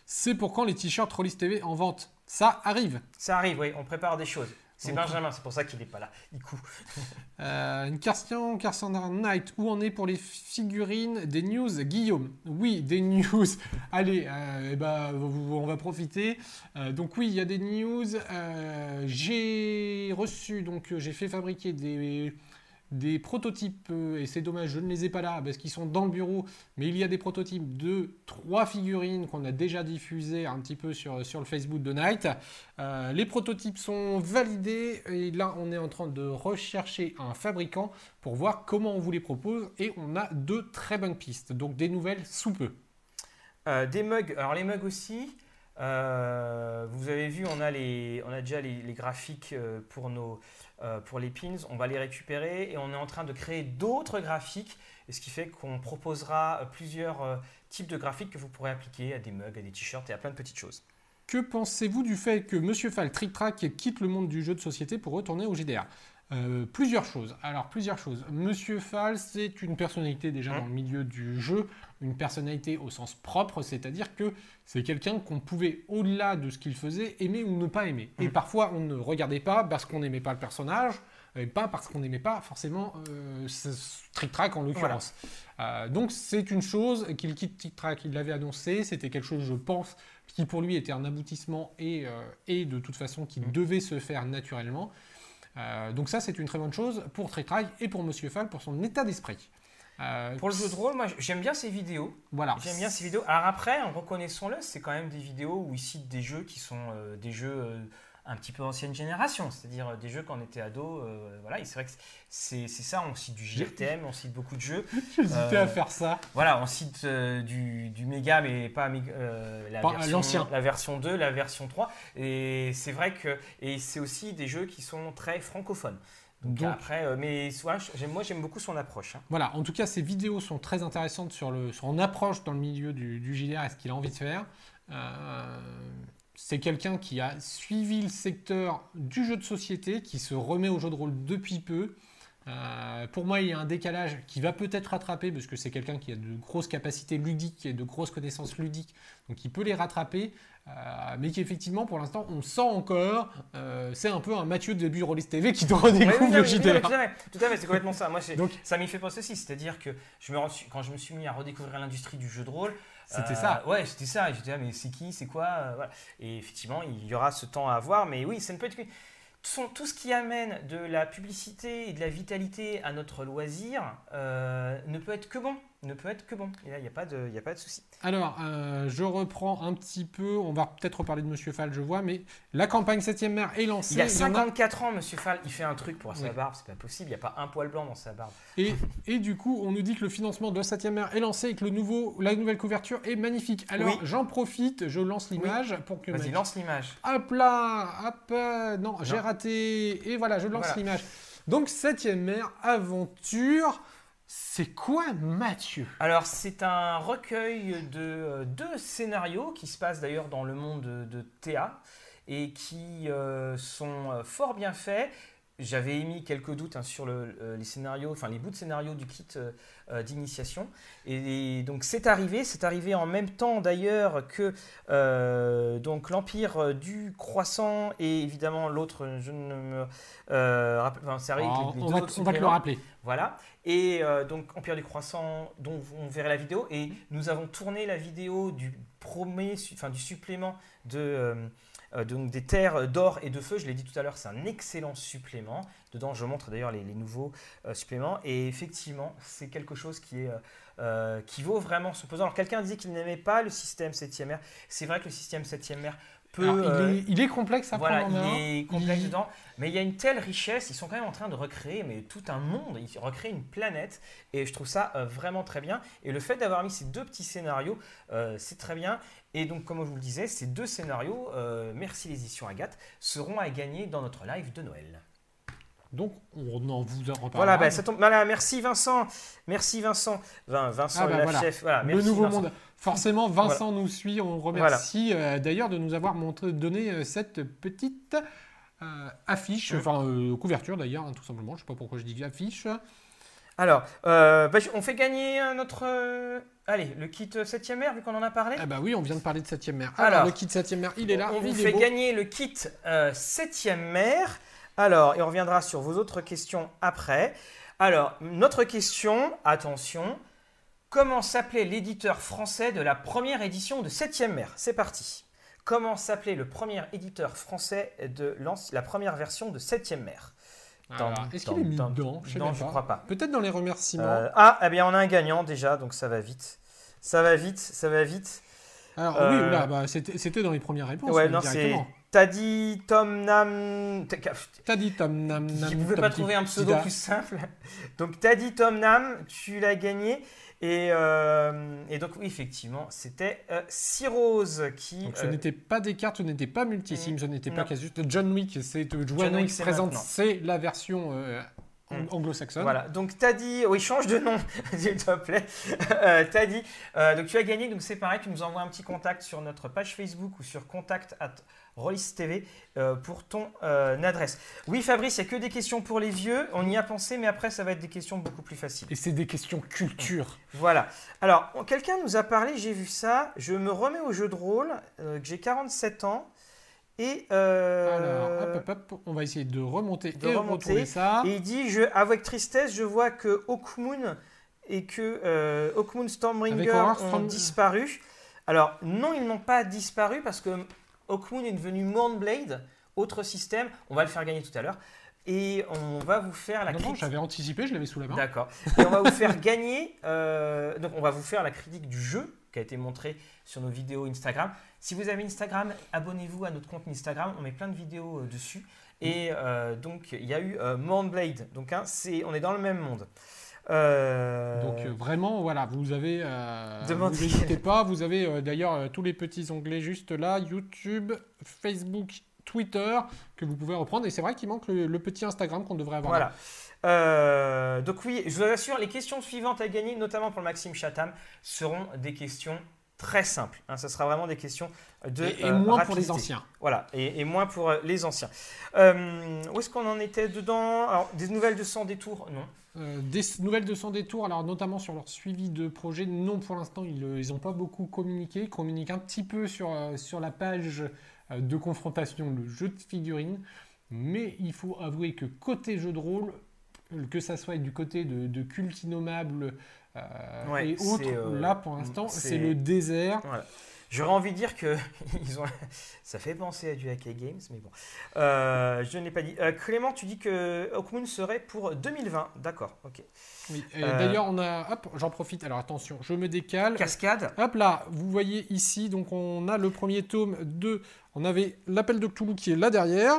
C'est pour quand les t-shirts Rollis TV en vente Ça arrive. Ça arrive, oui, on prépare des choses. C'est Benjamin, c'est pour ça qu'il n'est pas là. Il coud. euh, une question, Cassandra Knight. Où en est pour les figurines des news Guillaume? Oui, des news. Allez, euh, eh ben, on va profiter. Euh, donc oui, il y a des news. Euh, j'ai reçu, donc j'ai fait fabriquer des des prototypes, euh, et c'est dommage, je ne les ai pas là parce qu'ils sont dans le bureau, mais il y a des prototypes de trois figurines qu'on a déjà diffusées un petit peu sur, le Facebook de Night. Euh, les prototypes sont validés et là on est en train de rechercher un fabricant pour voir comment on vous les propose et on a deux très bonnes pistes, donc des nouvelles sous peu. Euh, des mugs, alors les mugs aussi, vous avez vu, on a, déjà les, graphiques pour, nos, euh, pour les pins. On va les récupérer et on est en train de créer d'autres graphiques. Et ce qui fait qu'on proposera plusieurs euh, types de graphiques que vous pourrez appliquer à des mugs, à des t-shirts et à plein de petites choses. Que pensez-vous du fait que Monsieur Fall Trick Track quitte le monde du jeu de société pour retourner au JDR Euh, plusieurs choses. Alors, plusieurs choses. Monsieur Fall, c'est une personnalité déjà Hein dans le milieu du jeu, une personnalité au sens propre, c'est-à-dire que c'est quelqu'un qu'on pouvait, au-delà de ce qu'il faisait, aimer ou ne pas aimer. Et Mhm. parfois, on ne regardait pas parce qu'on n'aimait pas le personnage, et pas parce qu'on n'aimait pas forcément euh, ce- ce Trick Track en l'occurrence. Euh, donc, c'est une chose qu'il quitte Trick Track, il l'avait annoncé, c'était quelque chose, je pense, qui pour lui était un aboutissement et, euh, et de toute façon qui Mhm. devait se faire naturellement. Euh, donc ça, c'est une très bonne chose pour Trick Track et pour Monsieur Fall, pour son état d'esprit. Euh, Pour le jeu de rôle, moi j'aime bien ces vidéos. Voilà. J'aime bien ces vidéos. Alors après, reconnaissons-le, c'est quand même des vidéos où ils citent des jeux qui sont euh, des jeux euh, un petit peu ancienne génération, c'est-à-dire des jeux quand on était ado. voilà, c'est vrai que c'est ça, on cite du JRTM, on cite beaucoup de jeux. J'hésitais à faire ça. Voilà, on cite du, du méga, mais pas la, Pas- version, l'ancien. la version 2, la version 3. Et c'est vrai que. Et c'est aussi des jeux qui sont très francophones. Donc, Donc- après, euh, mais voilà, j'aime- moi j'aime beaucoup son approche. hein. Voilà, en tout cas, ces vidéos sont très intéressantes sur le, son approche dans le milieu du, du JDR et ce qu'il a envie de faire. Euh, c'est quelqu'un qui a suivi le secteur du jeu de société, qui se remet au jeu de rôle depuis peu. Euh, pour moi, il y a un décalage qui va peut-être rattraper, parce que c'est quelqu'un qui a de grosses capacités ludiques et de grosses connaissances ludiques, donc il peut les rattraper, euh, mais qui effectivement, pour l'instant, on sent encore, euh, c'est un peu un Mathieu de début Rollis TV qui te redécouvre oui, le oui, JDR. tout à fait, c'est complètement ça. Moi, c'est- Donc- ça m'y fait penser aussi, c'est-à-dire que je me rends- quand je me suis mis à redécouvrir l'industrie du jeu de rôle, C'était euh, ça. Ouais, c'était ça. J'étais là, mais c'est qui, c'est quoi voilà. Et effectivement, il y aura ce temps à avoir, mais oui, ça ne peut tout, tout ce qui amène de la publicité et de la vitalité à notre loisir euh, ne peut être que bon, ne peut être que bon. Et là, il n'y a pas de, y a pas de souci. Alors, euh, je reprends un petit peu, on va peut-être reparler de Monsieur Fall, je vois, mais la campagne 7ème mer est lancée. Il a y en 54 ans, Monsieur Fall. Il fait un truc pour sa Oui. barbe, c'est pas possible. Il n'y a pas un poil blanc dans sa barbe. et, et du coup, on nous dit que le financement de la 7ème mer est lancé et que le nouveau, la nouvelle couverture est magnifique. Alors, Oui. j'en profite, je lance l'image pour que... Vas-y, lance l'image. Hop là, hop, euh, non, j'ai raté, et voilà, je lance Voilà. l'image. Donc, 7ème mer, aventure, c'est quoi Mathieu? Alors, c'est un recueil de euh, deux scénarios qui se passent d'ailleurs dans le monde de, Théa et qui euh, sont euh, fort bien faits. J'avais émis quelques doutes hein, sur le- euh, les scénarios, enfin les bouts de scénario du kit euh, euh, d'initiation. Et, donc c'est arrivé, c'est arrivé en même temps d'ailleurs que euh, donc l'Empire du Croissant et évidemment l'autre, je ne me euh, rappelle, enfin, c'est arrivé Alors, avec les on, deux va, autres on va te le rappeler. Voilà. Et donc Empire du Croissant, dont on verrait la vidéo. Et nous avons tourné la vidéo du premier, enfin du supplément de donc des terres d'or et de feu. Je l'ai dit tout à l'heure, c'est un excellent supplément. Dedans, je montre d'ailleurs les, nouveaux euh, suppléments. Et effectivement, c'est quelque chose qui euh, euh, vaut vraiment son pesant. Alors quelqu'un disait qu'il n'aimait pas le système 7e R. C'est vrai que le système 7e R peut Alors, il, euh, est, il est complexe à voilà, prendre en il est complexe Il- dedans, mais il y a une telle richesse. Ils sont quand même en train de recréer mais tout un monde. Ils recréent une planète et je trouve ça euh, vraiment très bien. Et le fait d'avoir mis ces deux petits scénarios, euh, c'est très bien. Et donc, comme je vous le disais, ces deux scénarios, euh, merci les éditions Agathe, seront à gagner dans notre live de Noël. Donc, on en vous en reparlera. Voilà, bah, ça tombe. Voilà, merci Vincent. Merci Vincent. Vin- Vincent Ah bah la voilà. chef. Voilà, le nouveau Vincent. monde. Forcément, Vincent nous suit. On remercie euh, d'ailleurs de nous avoir montré, donné euh, cette petite euh, affiche, enfin euh, couverture d'ailleurs, hein, tout simplement. Je sais pas pourquoi je dis affiche. Alors, bah, on fait gagner notre. allez, le kit 7ème R, vu qu'on en a parlé? Ah bah oui, on vient de parler de 7ème mer. Alors, Alors, le kit 7ème mer, il est là. On vous fait beau. gagner le kit 7ème mer. Alors, et on reviendra sur vos autres questions après. Alors, notre question, attention, comment s'appelait l'éditeur français de la première édition de 7ème mer? C'est parti. Comment s'appelait le premier éditeur français de la première version de 7ème mer? Tam, Est-ce qu'il est mis dedans? Je pas. crois pas. Peut-être dans les remerciements. Euh, ah, eh bien, on a un gagnant déjà, donc ça va vite. Ça va vite, ça va vite. Alors euh, oui, là, bah, c'était dans les premières réponses. Ouais, même non, c'est- dit Tom Nam. T'as dit Tom Nam. Je ne pouvais pas trouver un pseudo plus simple. Donc t'as dit Tom Nam, tu l'as gagné. Et, euh, et, donc, oui, effectivement, c'était euh, Rose qui. Donc, ce n'était pas des cartes, ce n'était pas multisim, ce n'était pas juste John Wick. C'est John, Wick présente, c'est la version Mm. anglo-saxonne. Voilà, donc tu as dit, oui, change de nom, s'il te plaît. euh, tu as dit, euh, donc tu as gagné, donc c'est pareil, tu nous envoies un petit contact sur notre page Facebook ou sur contact at Rollis TV euh, pour ton euh, adresse. Oui, Fabrice, il n'y a que des questions pour les vieux, on y a pensé, mais après, ça va être des questions beaucoup plus faciles. Et c'est des questions culture. Voilà. Alors, quelqu'un nous a parlé, j'ai vu ça, je me remets au jeu de rôle, que j'ai 47 ans. Et euh, Alors, hop, hop, on va essayer de remonter de et remonter. ça. Et il dit, je, avec tristesse, je vois que Hawkmoon et que euh, Hawkmoon Stormbringer ont disparu. Alors, non, ils n'ont pas disparu parce que Hawkmoon est devenu Moonblade, autre système. On va le faire gagner tout à l'heure. Et on va vous faire la critique. Non, j'avais anticipé, je l'avais sous la main. D'accord. Et on va vous faire gagner. Euh, donc, on va vous faire la critique du jeu qui a été montré sur nos vidéos Instagram. Si vous avez Instagram, abonnez-vous à notre compte Instagram. On met plein de vidéos euh, dessus. Et euh, donc, il y a eu Moonblade. Donc, hein, on est dans le même monde. Donc vraiment, voilà, vous avez, n'hésitez pas, vous avez d'ailleurs tous les petits onglets juste là, YouTube, Facebook, Twitter, que vous pouvez reprendre. Et c'est vrai qu'il manque le, petit Instagram qu'on devrait avoir. Voilà. donc oui, je vous assure, les questions suivantes à gagner, notamment pour Maxime Chatham, seront des questions très simple. Hein, ce sera vraiment des questions de et, et moins pour les anciens. Voilà, et, moins pour euh, les anciens. Euh, où est-ce qu'on en était dedans? Alors, des nouvelles de sans détour Non. Euh, des nouvelles de sans détour, alors notamment sur leur suivi de projet, non pour l'instant ils n'ont pas beaucoup communiqué, ils communiquent un petit peu sur, sur la page de confrontation, le jeu de figurines, mais il faut avouer que côté jeu de rôle, que ça soit du côté de, de Culte Innommable, euh, et autres, euh, là pour l'instant, c'est le désert. J'aurais envie de dire que ils ont... ça fait penser à du Hack Games, mais bon. Euh, je ne l'ai pas dit. Clément, tu dis que Hawkmoon serait pour 2020. D'accord, ok. Oui, d'ailleurs, on a. Hop, j'en profite. Alors attention, je me décale. Cascade. Hop là, vous voyez ici, donc on a le premier tome de. On avait l'appel de Cthulhu qui est là derrière.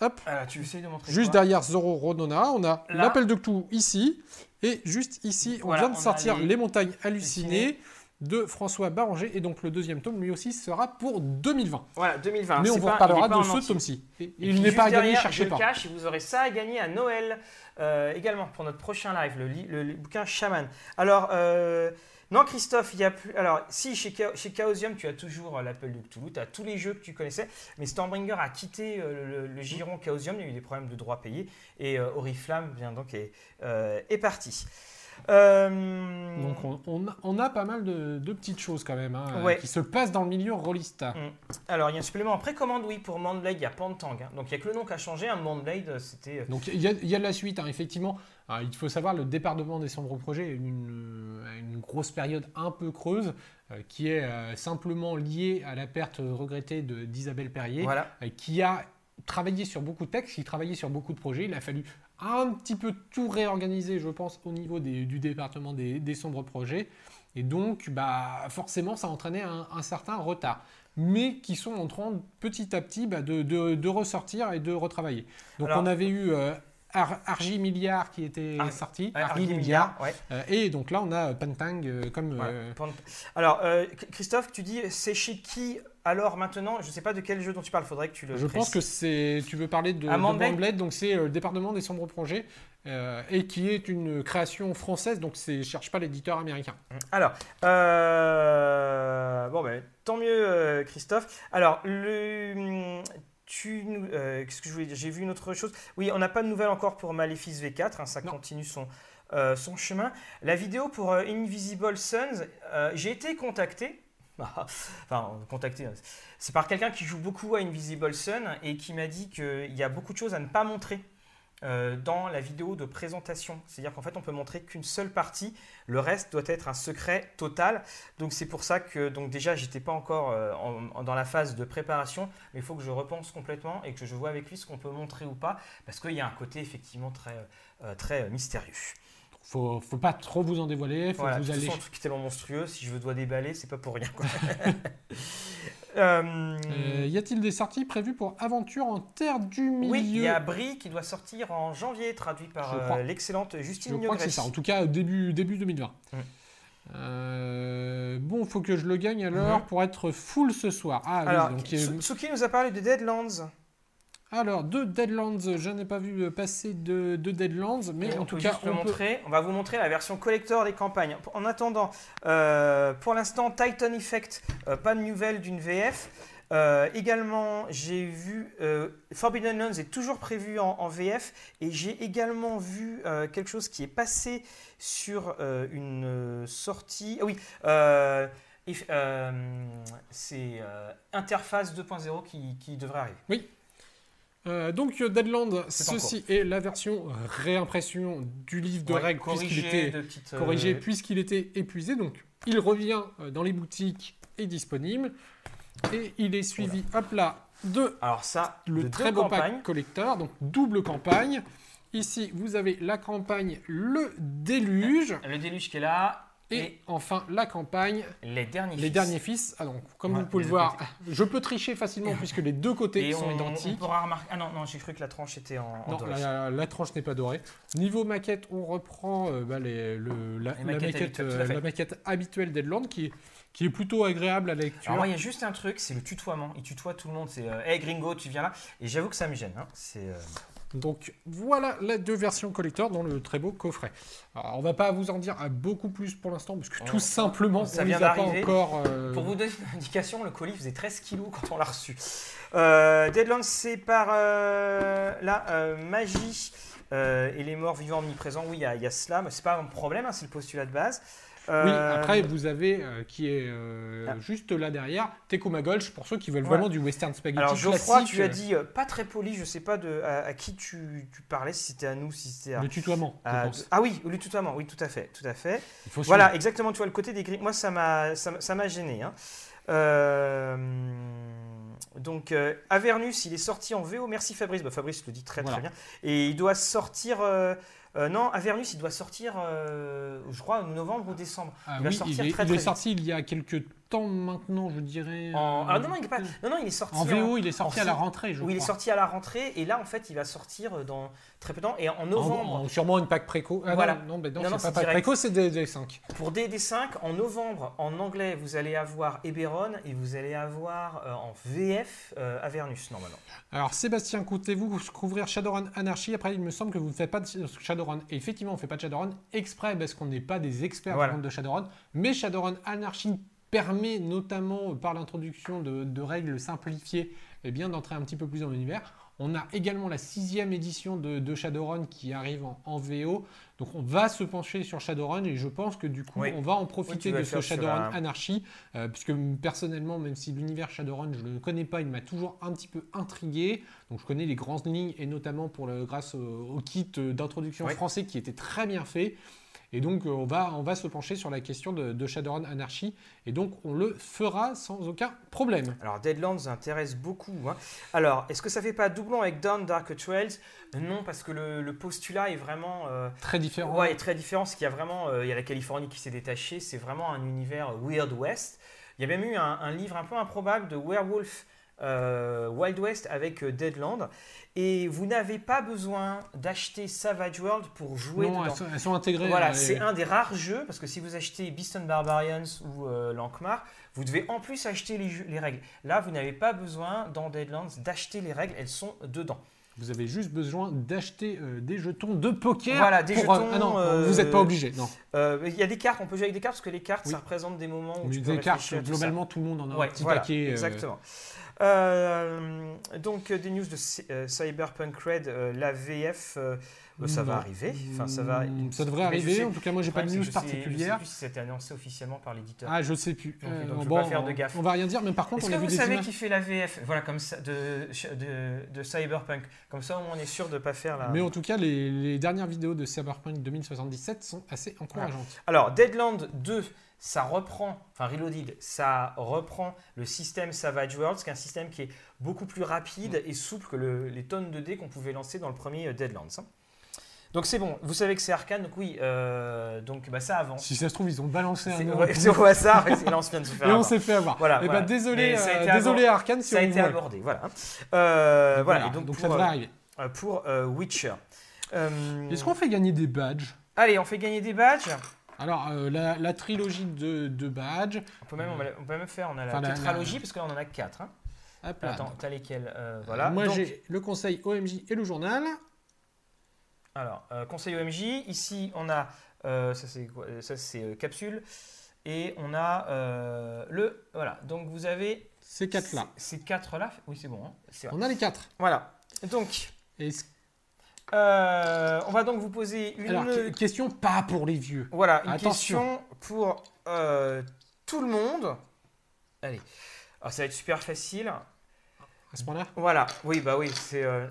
Hop. Alors, tu essayes de montrer Juste derrière Zoro Rodona, on a l'appel de Cthulhu ici. Et juste ici, on vient de sortir les... montagnes hallucinées de François Baranger. Et donc le deuxième tome, lui aussi, sera pour 2020. Voilà, 2020. Mais on vous reparlera de ce tome-ci. Il n'est pas à gagner, cherchez pas. Le cache, et vous aurez ça à gagner à Noël euh, également pour notre prochain live, le, le, bouquin Shaman. Alors, euh, non, Christophe, il y a plus. Alors, si, chez, chez Chaosium, tu as toujours l'appel de Cthulhu, tu as tous les jeux que tu connaissais, mais Stormbringer a quitté euh, le, giron Chaosium, il y a eu des problèmes de droits payés, et euh, Oriflamme vient donc est, euh, est parti. Euh, Donc on, a pas mal de, petites choses quand même hein, qui se passent dans le milieu rollista. Mm. Alors il y a un supplément en précommande, oui, pour Mandblade, il y a Pantang. Hein. Donc il n'y a que le nom qui a changé, un hein. C'était... Donc il y, a, de la suite, effectivement. Il faut savoir, le département des sombres projets a une, une grosse période un peu creuse euh, qui est euh, simplement liée à la perte regrettée d'Isabelle Perrier, voilà. qui a travaillé sur beaucoup de textes, qui travaillait sur beaucoup de projets. Il a fallu un petit peu tout réorganiser, je pense, au niveau du département des, sombres projets. Et donc, bah, forcément, ça entraînait un, un, certain retard. Mais qui sont en train petit à petit bah, de, ressortir et de retravailler. Donc, on avait eu euh, Argy Milliard qui était sorti. Argy Milliard. Euh, et donc là, on a Pantang euh, comme. Alors, Christophe, tu dis, c'est chez qui alors maintenant, je ne sais pas de quel jeu dont tu parles, faudrait que tu le. Je pense que c'est. Tu veux parler de, de donc c'est euh, le département des sombres projets euh, et qui est une création française, donc c'est cherche pas l'éditeur américain. Mmh. Alors, euh, bon ben tant mieux Christophe. Alors le. Tu qu'est-ce que je voulais dire? J'ai vu une autre chose. Oui, on n'a pas de nouvelles encore pour Malefice V4. Hein, ça continue son, son chemin. La vidéo pour Invisible Sons, j'ai été contacté enfin, contacté. C'est par quelqu'un qui joue beaucoup à Invisible Sun et qui m'a dit qu'il y a beaucoup de choses à ne pas montrer euh, dans la vidéo de présentation. C'est-à-dire qu'en fait, on peut montrer qu'une seule partie, le reste doit être un secret total. Donc c'est pour ça que donc déjà, j'étais pas encore euh, dans la phase de préparation, mais il faut que je repense complètement et que je vois avec lui ce qu'on peut montrer ou pas, parce qu'il y a un côté effectivement très, euh, très mystérieux faut, faut pas trop vous en dévoiler. Faut voilà, vous allez... un truc tellement monstrueux. Si je dois déballer, c'est pas pour rien. Euh, Euh, y a-t-il des sorties prévues pour Aventure en Terre du Milieu oui, il y a Brie qui doit sortir en janvier, traduit par Je euh, l'excellente Je Justine crois que c'est ça, en tout cas début, début 2020. Mm. Euh, bon, faut que je le gagne alors Mhm. pour être full ce soir. Ah oui, Alors, donc, euh, Su- Suki nous a parlé de Deadlands. Alors de Deadlands, je n'ai pas vu passer de, de Deadlands, mais Et en on tout cas, on peut- montrer. On va vous montrer la version collector des campagnes. En attendant, euh, pour l'instant, Titan Effect, euh, pas de nouvelles d'une VF. Euh, également, j'ai vu euh, Forbidden Lands est toujours prévu en, en VF et j'ai également vu euh, quelque chose qui est passé sur une sortie. Ah oui, c'est Interface 2.0 qui, qui devrait arriver. Euh, donc euh, en ceci est la version réimpression du livre de Ouais, règles puisqu'il était petites, euh, corrigé puisqu'il était épuisé. Donc il revient dans les boutiques et disponible. Et il est suivi, hop là, de Alors ça, le de très beau campagnes. pack collector, donc double campagne. Ici, vous avez la campagne Le Déluge Le déluge qui est là et, et, enfin la campagne les derniers Les fils. Derniers Fils. Ah donc, comme Ouais, vous pouvez le voir, je peux tricher facilement puisque les deux côtés Et sont on, on identiques. pourra remarquer. Ah non, non, j'ai cru que la tranche était en, doré. la, la tranche n'est pas dorée. Niveau maquette, on reprend euh, bah, les- le- la, Les maquettes maquette, euh, la maquette habituelle d'Edland qui, est- qui est plutôt agréable à la lecture. Alors il y a juste un truc, c'est le tutoiement. Il tutoie tout le monde. C'est euh, Hey gringo, tu viens là? Et j'avoue que ça me gêne. hein. C'est. Donc voilà les deux versions collector dans le très beau coffret. Alors, on va pas vous en dire euh, beaucoup plus pour l'instant parce que On- tout simplement ça on vient les a pas encore. euh, Pour vous donner une indication, le colis faisait 13 kilos quand on l'a reçu. Euh, Deadlands, c'est par euh, la magie et les morts vivants omniprésents. Oui, il y, a- il y a cela, mais c'est pas un problème, hein, c'est le postulat de base. Oui, Euh, après vous avez euh, qui est euh, Ah. juste là derrière Tekuma Golch pour ceux qui veulent Voilà. vraiment du western spaghetti Alors Geoffroy, classique, tu as dit pas très poli, je sais pas de, à, à qui tu, tu parlais, si c'était à nous, si c'était à... le tutoiement. je pense. ah oui, le tutoiement, oui, tout à fait, tout à fait. Il faut Voilà, suivre. exactement, tu vois le côté des grilles. Moi, ça m'a, ça gêné. hein. Euh, donc, euh, Avernus, il est sorti en VO. Merci Fabrice. Bah, Fabrice le dit très Voilà. très bien. Et il doit sortir. euh, euh, non, Avernus, il doit sortir, euh, je crois, en novembre ou décembre. Ah il va sortir il est, très, il très est sorti il y a quelques temps maintenant, je dirais. En- euh, Ah non, non, il est pas- non, non, il est sorti En VO, il est sorti en à la rentrée, je où il est sorti à la rentrée. Et là, en fait, il va sortir dans très peu de temps. Et en novembre, en- sûrement une pack préco. Ah Voilà. non, mais non, Non, non, c'est pas pack préco, c'est des, des 5. Pour DD5, en novembre, en anglais, vous allez avoir Eberron et vous allez avoir euh, en VF euh, Avernus, normalement. Alors Sébastien, comptez-vous couvrir Shadowrun Anarchy? Après, il me semble que vous ne faites pas de Shadowrun. Et effectivement, on ne fait pas de Shadowrun exprès parce qu'on n'est pas des experts Voilà. de Shadowrun. Mais Shadowrun Anarchy permet notamment euh, par l'introduction de, de règles simplifiées eh bien, d'entrer un petit peu plus dans l'univers. On a également la sixième édition de, de Shadowrun qui arrive en, en VO. Donc on va se pencher sur Shadowrun et je pense que du coup Oui. on va en profiter de ce Shadowrun un- Anarchy. euh, puisque personnellement, même si l'univers Shadowrun je ne le connais pas, il m'a toujours un petit peu intrigué. Donc je connais les grandes lignes et notamment pour le, grâce au, au kit euh, d'introduction Oui. français qui était très bien fait. Et donc euh, on va, on va se pencher sur la question de, de Shadowrun Anarchy. Et donc on le fera sans aucun problème. Alors, Deadlands intéresse beaucoup. hein. Alors, est-ce que ça fait pas doublon avec Dawn Dark Trails Non, parce que le, le postulat est vraiment. euh, Très différent. Ouais, est très différent, parce qu'il y a vraiment, euh, il y a la Californie qui s'est détachée, c'est vraiment un univers Weird West. Il y a même eu un, un livre un peu improbable de Werewolf euh, Wild West avec euh, Deadland, et vous n'avez pas besoin d'acheter Savage World pour jouer non, dedans. elles sont, elles sont intégrées. Voilà, euh, c'est et- un des rares jeux, parce que si vous achetez Beast and Barbarians ou euh, Lankmar, vous devez en plus acheter les, jeux- les règles. Là, vous n'avez pas besoin, dans Deadlands, d'acheter les règles, elles sont dedans. Vous avez juste besoin d'acheter euh, des jetons de poker. Voilà, des pour, euh, jetons, ah non, euh, vous n'êtes pas obligé. Non. Il y a des cartes, on peut jouer avec des cartes, parce que les cartes, Oui. ça représente des moments où Mais tu peux des cartes, tout ça. globalement, tout le monde en a Ouais, un petit voilà, paquet. Exactement. Euh, donc euh, des news de euh, Cyberpunk Red, la VF, ça va arriver? Enfin, ça va. Hmm, Ça devrait arriver. sais- En tout cas, moi, j'ai pas de news je sais- particulière. Je sais plus si c'était annoncé officiellement par l'éditeur. Ah, je sais plus. Donc, Euh, donc, je bon, pas faire de gaffe. On va rien dire, mais par contre, Est-ce on que vu vous savez images. qui fait la VF Voilà, comme ça, de, de, de Cyberpunk. Comme ça, on est sûr de ne pas faire la. Mais en tout cas, les, les dernières vidéos de Cyberpunk 2077 sont assez encourageantes. Alors, Deadland 2, ça reprend, enfin Reloaded, ça reprend le système Savage Worlds, qui est un système qui est beaucoup plus rapide et souple que le- les tonnes de dés qu'on pouvait lancer dans le premier euh, Deadlands. hein. Donc c'est bon, vous savez que c'est Arkane, donc oui, euh, donc bah, ça avance. Si ça se trouve, ils ont balancé un ouais, c'est au hasard, et là on se vient de se faire Et on s'est fait avoir. Voilà, Eh ben, désolé, a euh, été désolé abord- Arkane si Ça a on été vous voit. abordé, voilà. Euh, voilà, et donc, donc pour, ça devrait arriver. pour Witcher. Est-ce qu'on fait gagner des badges? Allez, on fait gagner des badges. Alors, euh, la, la trilogie de, de badges. On peut même, on va- on peut même faire, on a la Enfin, tétralogie, la- parce qu'on en a 4. Hein. Hop là. Attends, t'as lesquels Euh, Voilà. Moi, Donc, j'ai le conseil OMJ et le journal. Alors, euh, conseil OMJ, ici on a, ça c'est quoi Ça c'est capsule, et on a le, voilà, donc vous avez Ces quatre-là. Ces quatre-là, oui c'est bon, hein. On a les quatre. Voilà, donc Et ce- euh, on va donc vous poser une, Alors, question pas pour les vieux. voilà, une attention. question pour euh, tout le monde. Allez, Alors, ça va être super facile. À ce point-là? Voilà, oui, bah oui, c'est euh,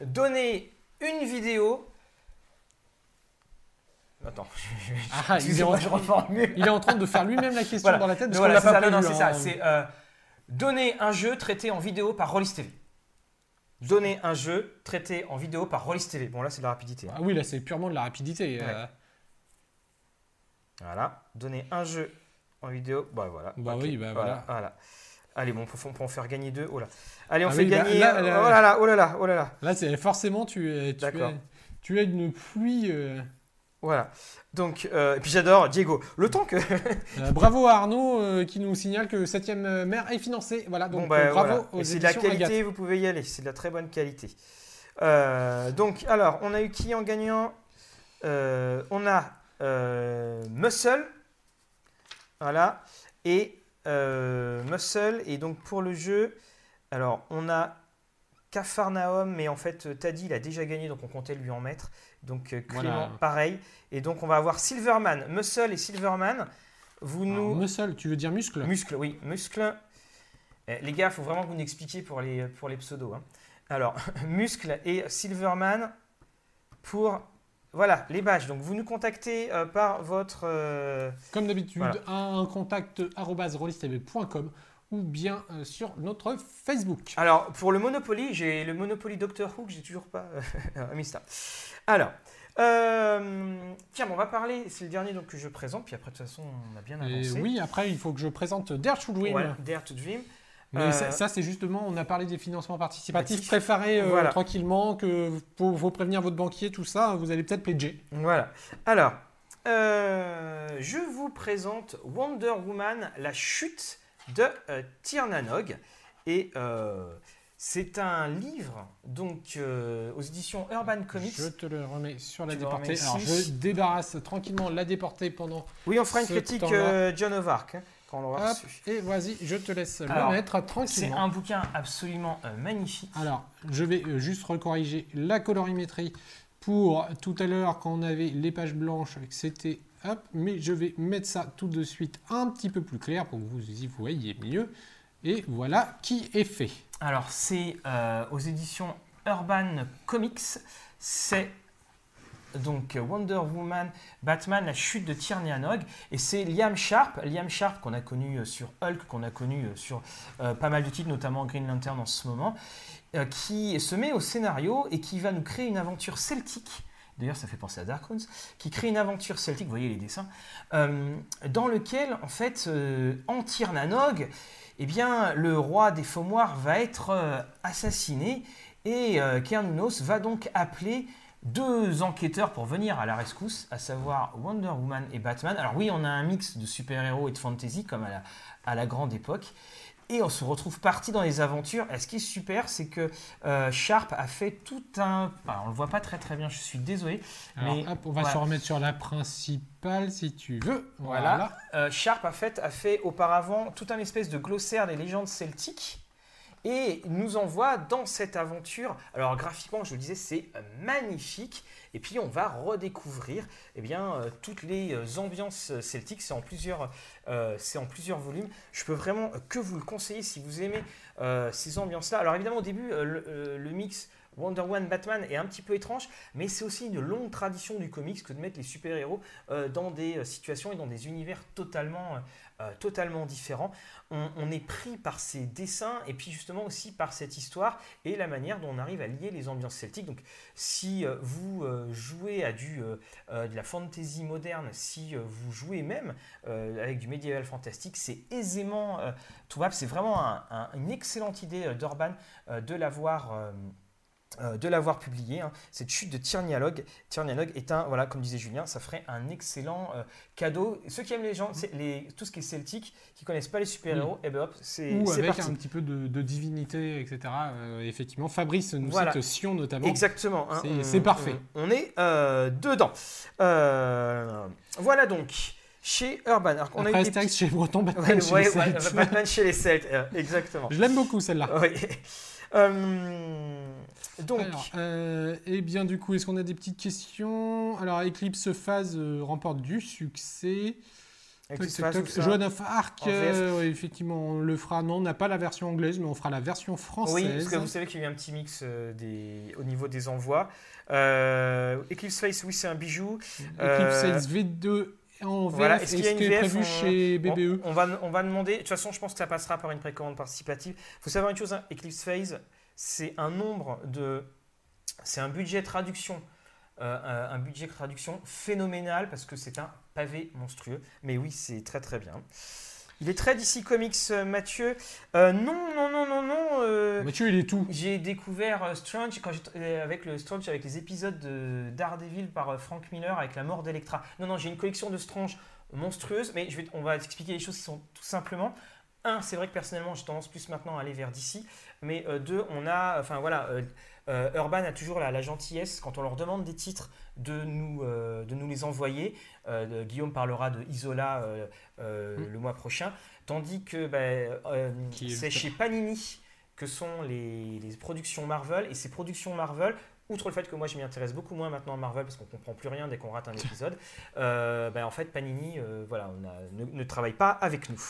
donner une vidéo. Attends, Ah, il, est en, je reformule. il est en train de faire lui-même la question Voilà. dans la tête parce Voilà, c'est ça, c'est ça, hein. c'est donner un jeu traité en vidéo par Rollis TV. Donner un jeu traité en vidéo par Rollis TV. Bon, là, c'est de la rapidité. hein. Ah oui, là, c'est purement de la rapidité. Ouais. euh. Voilà, donner un jeu en vidéo. Bah voilà. Bah oui, bah voilà. voilà. Allez, bon, on peut, en faire gagner deux. Oh là. Allez, on Ah fait oui, bah, gagner. là, là, oh là là, oh là là, oh là là. Là, c'est forcément, tu, es- tu, tu as une pluie. euh, Voilà. Donc, euh, et puis j'adore Diego. Le temps que. euh, bravo à Arnaud euh, qui nous signale que 7ème mer est financé. Voilà, donc bon, bah, bravo voilà. c'est de la qualité, Agathe. vous pouvez y aller. C'est de la très bonne qualité. Donc, alors, on a eu qui en gagnant? On a Muscle. Voilà. Et Muscle. Et donc, pour le jeu, alors, on a Cafarnaum, mais en fait, Taddy, il a déjà gagné, donc on comptait lui en mettre. Donc, euh, Clément, Voilà. pareil. Et donc, on va avoir Silverman, Muscle et Silverman. Vous Alors, nous. muscle, tu veux dire muscle? Muscle, oui, muscle. Eh, les gars, il faut vraiment que vous nous expliquiez pour les, pour les pseudos. hein. Alors, muscle et Silverman pour voilà les badges. Donc, vous nous contactez euh, par votre. euh, Comme d'habitude, Voilà. un contact rollistv.com ou bien euh, sur notre Facebook. Alors, pour le Monopoly, j'ai le Monopoly Doctor Who que j'ai toujours pas euh, mis ça. Alors, euh, tiens, on va parler. C'est le dernier donc que je présente, puis après de toute façon, on a bien Et avancé. oui, après, il faut que je présente Dare to Dream. Dare to Dream. Mais Euh, ça, ça, c'est justement, on a parlé des financements participatifs. Préparez euh, Voilà. tranquillement, que faut, faut prévenir votre banquier, tout ça, vous allez peut-être pledger. Voilà. Alors, je vous présente Wonder Woman, la chute de euh, Tierna Nog. Et euh, c'est un livre donc euh, aux éditions Urban Comics. Je te le remets sur la Tu déportée. Alors, je débarrasse tranquillement la déportée pendant. Oui, on fera une critique euh, John of Arc hein, quand on l'aura reçu. et vas-y, je te laisse Alors, le mettre C'est tranquillement. un bouquin absolument magnifique. Alors, je vais juste recorriger la colorimétrie pour tout à l'heure quand on avait les pages blanches, c'était mais je vais mettre ça tout de suite un petit peu plus clair pour que vous y voyez mieux. Et voilà qui est fait. Alors, c'est euh, aux éditions Urban Comics. C'est donc Wonder Woman, Batman, la chute de Tierney Nog. Et c'est Liam Sharp, Liam Sharp qu'on a connu euh, sur Hulk, qu'on a connu euh, sur pas mal de titres, notamment Green Lantern en ce moment, qui se met au scénario et qui va nous créer une aventure celtique. D'ailleurs, ça fait penser à Dark Runes, qui crée une aventure celtique, vous voyez les dessins, euh, dans lequel, en fait, euh, en Tirnanog, eh bien, le roi des Faumoirs va être euh, assassiné et Kernunos va donc appeler deux enquêteurs pour venir à la rescousse, à savoir Wonder Woman et Batman. Alors oui, on a un mix de super-héros et de fantasy comme à la grande époque. Et on se retrouve parti dans les aventures. Et ce qui est super, c'est que euh, Sharp a fait tout un... Alors, on le voit pas très très bien, je suis désolé. Alors, Mais hop, on va voilà. se remettre sur la principale si tu veux. Voilà. Voilà. Euh, Sharp a fait, a fait auparavant tout un espèce de glossaire des légendes celtiques et nous envoie dans cette aventure. Alors graphiquement, je vous le disais, c'est euh, magnifique. Et puis on va redécouvrir eh bien, euh, toutes les euh, ambiances celtiques. C'est en, plusieurs, en plusieurs volumes. Je peux vraiment que vous le conseiller si vous aimez ces ambiances-là. Alors évidemment, au début, le, le mix Wonder Woman Batman est un petit peu étrange, mais c'est aussi une longue tradition du comics que de mettre les super-héros dans des situations et dans des univers totalement euh, totalement différent. On, est pris par ces dessins et puis justement aussi par cette histoire et la manière dont on arrive à lier les ambiances celtiques. Donc si euh, vous jouez à du, de la fantasy moderne, si vous jouez même avec du médiéval fantastique, c'est aisément trouvable. C'est vraiment une excellente idée d'Urban de l'avoir euh, de l'avoir publié, hein. cette chute de Tyrnialog. Tyrnialog est un, voilà, comme disait Julien, ça ferait un excellent euh, cadeau. Ceux qui aiment les gens, les, tout ce qui est celtique, qui connaissent pas les super-héros, et eh ben hop, c'est Ou avec un petit peu de, divinité, etc. Euh, effectivement, Fabrice nous cite Sion notamment. Exactement. Hein. c'est parfait. On, est dedans. voilà donc chez Urban. Alors, on a chez Breton, Batman, chez, les Batman chez les Celtes. exactement. Je l'aime beaucoup celle-là. Euh, donc. Euh, eh bien, du coup, est-ce qu'on a des petites questions? Alors, Eclipse Phase euh, remporte du succès. Joan of Arc, effectivement, on le fera. Non, on n'a pas la version anglaise, mais on fera la version française. Oui, parce que vous savez qu'il y a eu un petit mix des, au niveau des envois. Eclipse Phase, oui, c'est un bijou. Eclipse Phase V2 en voilà. Est-ce qu'il y a une prévu chez BBE on, va, on va demander. De toute façon, je pense que ça passera par une précommande participative. Il faut savoir une chose hein, Eclipse Phase, c'est un nombre de. C'est un budget traduction. Euh, un budget traduction phénoménal parce que c'est un pavé monstrueux. Mais oui, c'est très très bien. Il est très DC Comics, euh, Mathieu. Euh, non, non, non, non, non. Euh, Mathieu, il est tout. J'ai découvert Strange quand avec le Strange avec les épisodes de Daredevil par Frank Miller avec la mort d'Electra. Non, non, j'ai une collection de Strange monstrueuse, mais je vais, on va expliquer les choses qui sont tout simplement. Un, c'est vrai que personnellement, j'ai tendance plus maintenant à aller vers DC, mais deux, on a, enfin voilà, euh, Urban a toujours la, gentillesse, quand on leur demande des titres, de nous, euh, de nous les envoyer. Euh, Guillaume parlera de Isola mm. le mois prochain. Tandis que ben, c'est chez Panini que sont les, productions Marvel. Et ces productions Marvel, outre le fait que moi je m'y intéresse beaucoup moins maintenant à Marvel parce qu'on comprend plus rien dès qu'on rate un épisode, ben, en fait Panini voilà, ne, travaille pas avec nous.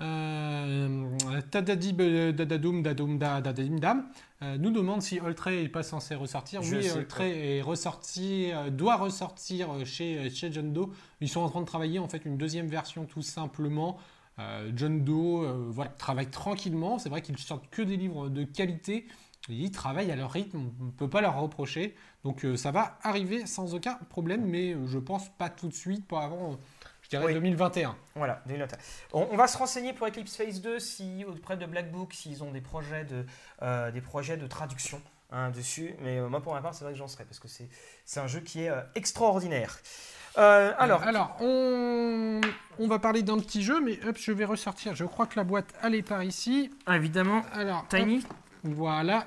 Euh, Tadadib Dadadoum Dadoum Dadadim Dam euh, nous demande si Oltrey n'est pas censé ressortir. oui, Oltrey est ressorti, euh, doit ressortir chez, chez John Doe. Ils sont en train de travailler en fait une deuxième version tout simplement. John Doe voilà, travaille tranquillement. C'est vrai qu'ils sortent que des livres de qualité. Ils travaillent à leur rythme, on ne peut pas leur reprocher. Donc ça va arriver sans aucun problème, mais je pense pas tout de suite, pas avant je dirais 2021. Voilà, 2021. On, va se renseigner pour Eclipse Phase 2 si, auprès de Black Book s'ils ont des projets de, euh, des projets de traduction hein, dessus. Mais euh, moi, pour ma part, c'est vrai que j'en serais parce que c'est un jeu qui est euh, extraordinaire. alors, alors on, on, va parler d'un petit jeu, mais hop, je vais ressortir. Je crois que la boîte, elle est par ici. Ah, évidemment. Alors, Tiny. voilà.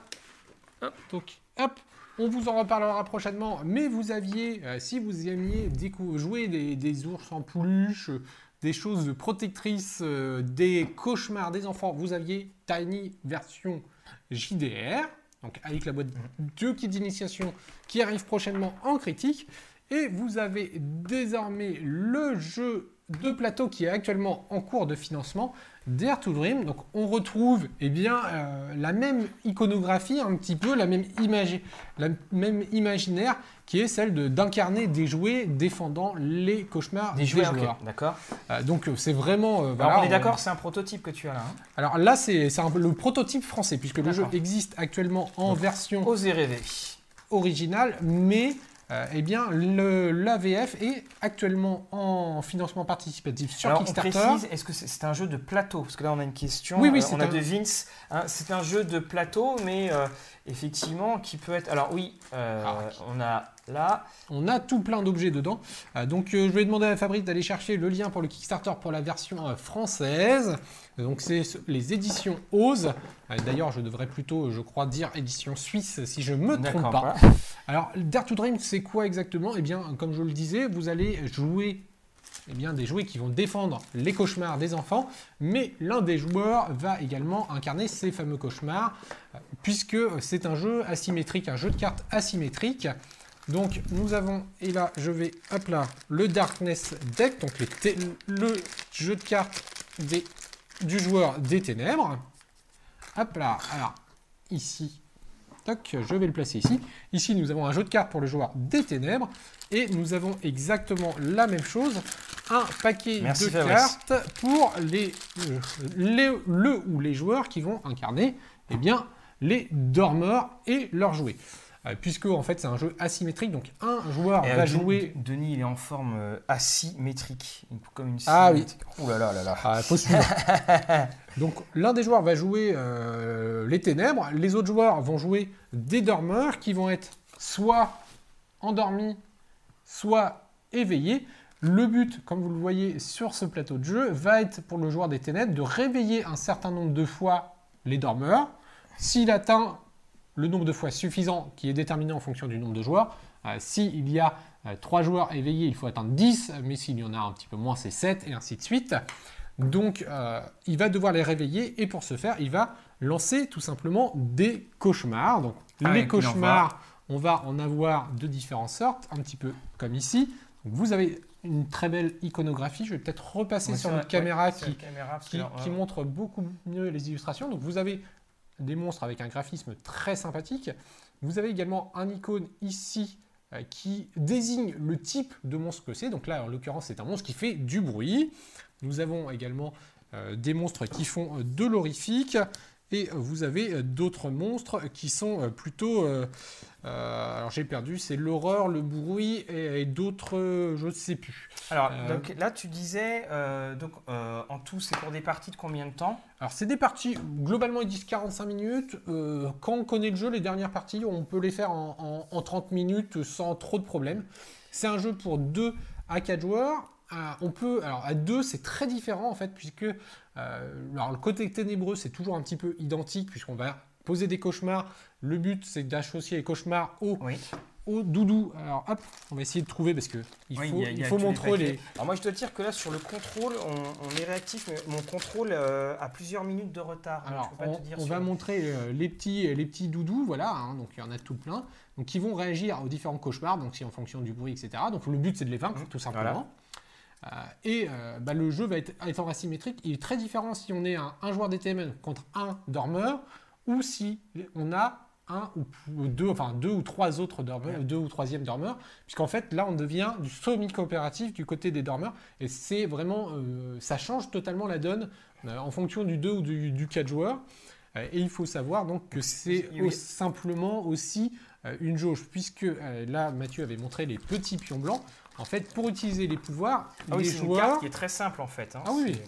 Hop. Donc, hop, on vous en reparlera prochainement, mais vous aviez, euh, si vous aimiez jouer des, ours en peluche, euh, des choses protectrices, euh, des cauchemars des enfants, vous aviez Tiny version JDR, donc avec la boîte de kits d'initiation qui arrive prochainement en critique. Et vous avez désormais le jeu de plateau qui est actuellement en cours de financement, Dare to Dream. Donc on retrouve eh bien, euh, la même iconographie, un petit peu la même, image, la même imaginaire qui est celle d'incarner des jouets défendant les cauchemars des, jouets, joueurs. d'accord. Euh, donc euh, c'est vraiment. on est d'accord, c'est un prototype que tu as là. Hein. Alors là, c'est le prototype français, puisque le jeu existe actuellement en version. Osez rêver. Originale, mais euh, eh bien, l'AVF est actuellement en financement participatif sur Kickstarter. On précise, est-ce que c'est un jeu de plateau? Parce que là, on a une question. Oui, oui, euh, on a de Vince. Hein, c'est un jeu de plateau, mais euh, effectivement, qui peut être. Alors, oui, ah, on a là. On a tout plein d'objets dedans. donc, je vais demander à Fabrice d'aller chercher le lien pour le Kickstarter pour la version française. Donc c'est les éditions Ose. Euh, d'ailleurs, je devrais plutôt, je crois, dire édition suisse si je me trompe pas. Alors, Dare to Dream, c'est quoi exactement? Eh bien, comme je le disais, vous allez jouer eh bien, des jouets qui vont défendre les cauchemars des enfants, mais l'un des joueurs va également incarner ces fameux cauchemars, euh, puisque c'est un jeu asymétrique, un jeu de cartes asymétrique. Donc nous avons, et là je vais, hop là, le Darkness Deck, donc le jeu de cartes des du joueur des ténèbres. Hop là, alors ici, Toc, je vais le placer ici. Ici, nous avons un jeu de cartes pour le joueur des ténèbres. Et nous avons exactement la même chose, un paquet Merci, de Fabrice. cartes pour les, euh, les- le ou les joueurs qui vont incarner eh bien, les dormeurs et leurs jouets. Euh, puisque en fait c'est un jeu asymétrique, donc un joueur Et, va jouer Denis, il est en forme euh, asymétrique, comme une Ah oui. Ouh là là là là. Ah, faut suivre. Donc l'un des joueurs va jouer euh, les ténèbres, les autres joueurs vont jouer des dormeurs qui vont être soit endormis, soit éveillés. Le but, comme vous le voyez sur ce plateau de jeu, va être pour le joueur des ténèbres de réveiller un certain nombre de fois les dormeurs. S'il atteint le nombre de fois suffisant qui est déterminé en fonction du nombre de joueurs, euh, s'il y a 3 joueurs éveillés, il faut atteindre 10, mais s'il y en a un petit peu moins, c'est 7, et ainsi de suite. Donc, euh, il va devoir les réveiller, et pour ce faire, il va lancer tout simplement des cauchemars. Donc, Ah, les cauchemars, on va en avoir de différentes sortes, un petit peu comme ici. Donc, vous avez une très belle iconographie. Je vais peut-être repasser Ouais, sur notre vrai, caméra ouais, qui euh, montre beaucoup mieux les illustrations. Donc vous avez des monstres avec un graphisme très sympathique. Vous avez également un icône ici euh, qui désigne le type de monstre que c'est. Donc là, en l'occurrence, c'est un monstre qui fait du bruit. Nous avons également euh, des monstres qui font euh, de l'horrifique. Et vous avez euh, d'autres monstres qui sont euh, plutôt... euh, euh, alors j'ai perdu, c'est l'horreur, le bruit et, et d'autres... euh, je ne sais plus. Alors, donc, là, tu disais, donc, en tout, c'est pour des parties de combien de temps? Alors c'est des parties, globalement ils disent 45 minutes. Quand on connaît le jeu, les dernières parties, on peut les faire en, en- en 30 minutes sans trop de problèmes. C'est un jeu pour 2 à 4 joueurs. Euh, on peut, alors à 2 c'est très différent en fait, puisque euh, alors, le côté ténébreux c'est toujours un petit peu identique, puisqu'on va poser des cauchemars. Le but c'est d'associer les cauchemars au, Oui. au doudou. Alors hop, on va essayer de trouver parce que il Oui, faut, il y a- il il y a faut les montrer les, Alors, moi, je dois dire que là, sur le contrôle, on, on est réactif, mais mon contrôle euh, a plusieurs minutes de retard. donc Alors, je peux pas on, te dire on sur- va montrer euh, les, petits, les petits doudous, voilà, hein, donc il y en a tout plein, donc qui vont réagir aux différents cauchemars, donc c'est en fonction du bruit, etc. Donc le but c'est de les vaincre, Mmh, tout simplement. Euh, et euh, bah, le jeu va être étant asymétrique, il est très différent si on est un, un joueur DTM contre un dormeur, ou si on a un ou deux, enfin deux ou trois autres dormeurs, Ouais. deux ou troisième dormeur, puisqu'en fait là on devient du semi-coopératif du côté des dormeurs, et c'est vraiment, euh, ça change totalement la donne euh, en fonction du 2 ou du, du 4 joueurs. Euh, et il faut savoir donc que c'est oui. simplement aussi euh, une jauge, puisque euh, là Mathieu avait montré les petits pions blancs. En fait, pour utiliser les pouvoirs, Ah oui, les c'est une joueurs, carte qui est très simple en fait. hein. Ah oui,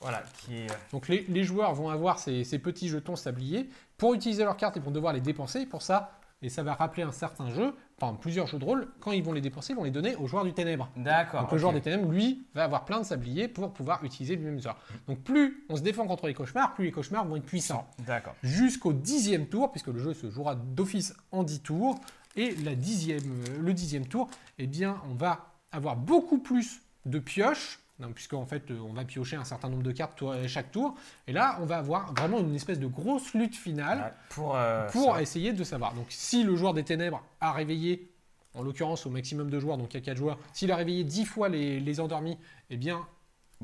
Voilà, qui est. euh, donc les, les joueurs vont avoir ces, ces petits jetons sabliers. Pour utiliser leurs cartes, ils vont devoir les dépenser. Pour ça, et ça va rappeler un certain jeu, enfin plusieurs jeux de rôle, quand ils vont les dépenser, ils vont les donner au joueur du ténèbre. D'accord. Donc le joueur des ténèbres, lui, va avoir plein de sabliers pour pouvoir utiliser le même sort. Donc plus on se défend contre les cauchemars, plus les cauchemars vont être puissants. D'accord. Jusqu'au dixième tour, puisque le jeu se jouera d'office en 10 tours, et la dixième, euh, le dixième tour, eh bien, on va avoir beaucoup plus de pioches, puisqu'en fait, euh, on va piocher un certain nombre de cartes tour- chaque tour, et là, on va avoir vraiment une espèce de grosse lutte finale Pour. euh, pour essayer de savoir. Donc, si le joueur des ténèbres a réveillé, en l'occurrence au maximum de joueurs, donc il y a 4 joueurs, s'il a réveillé 10 fois les, les endormis, eh bien,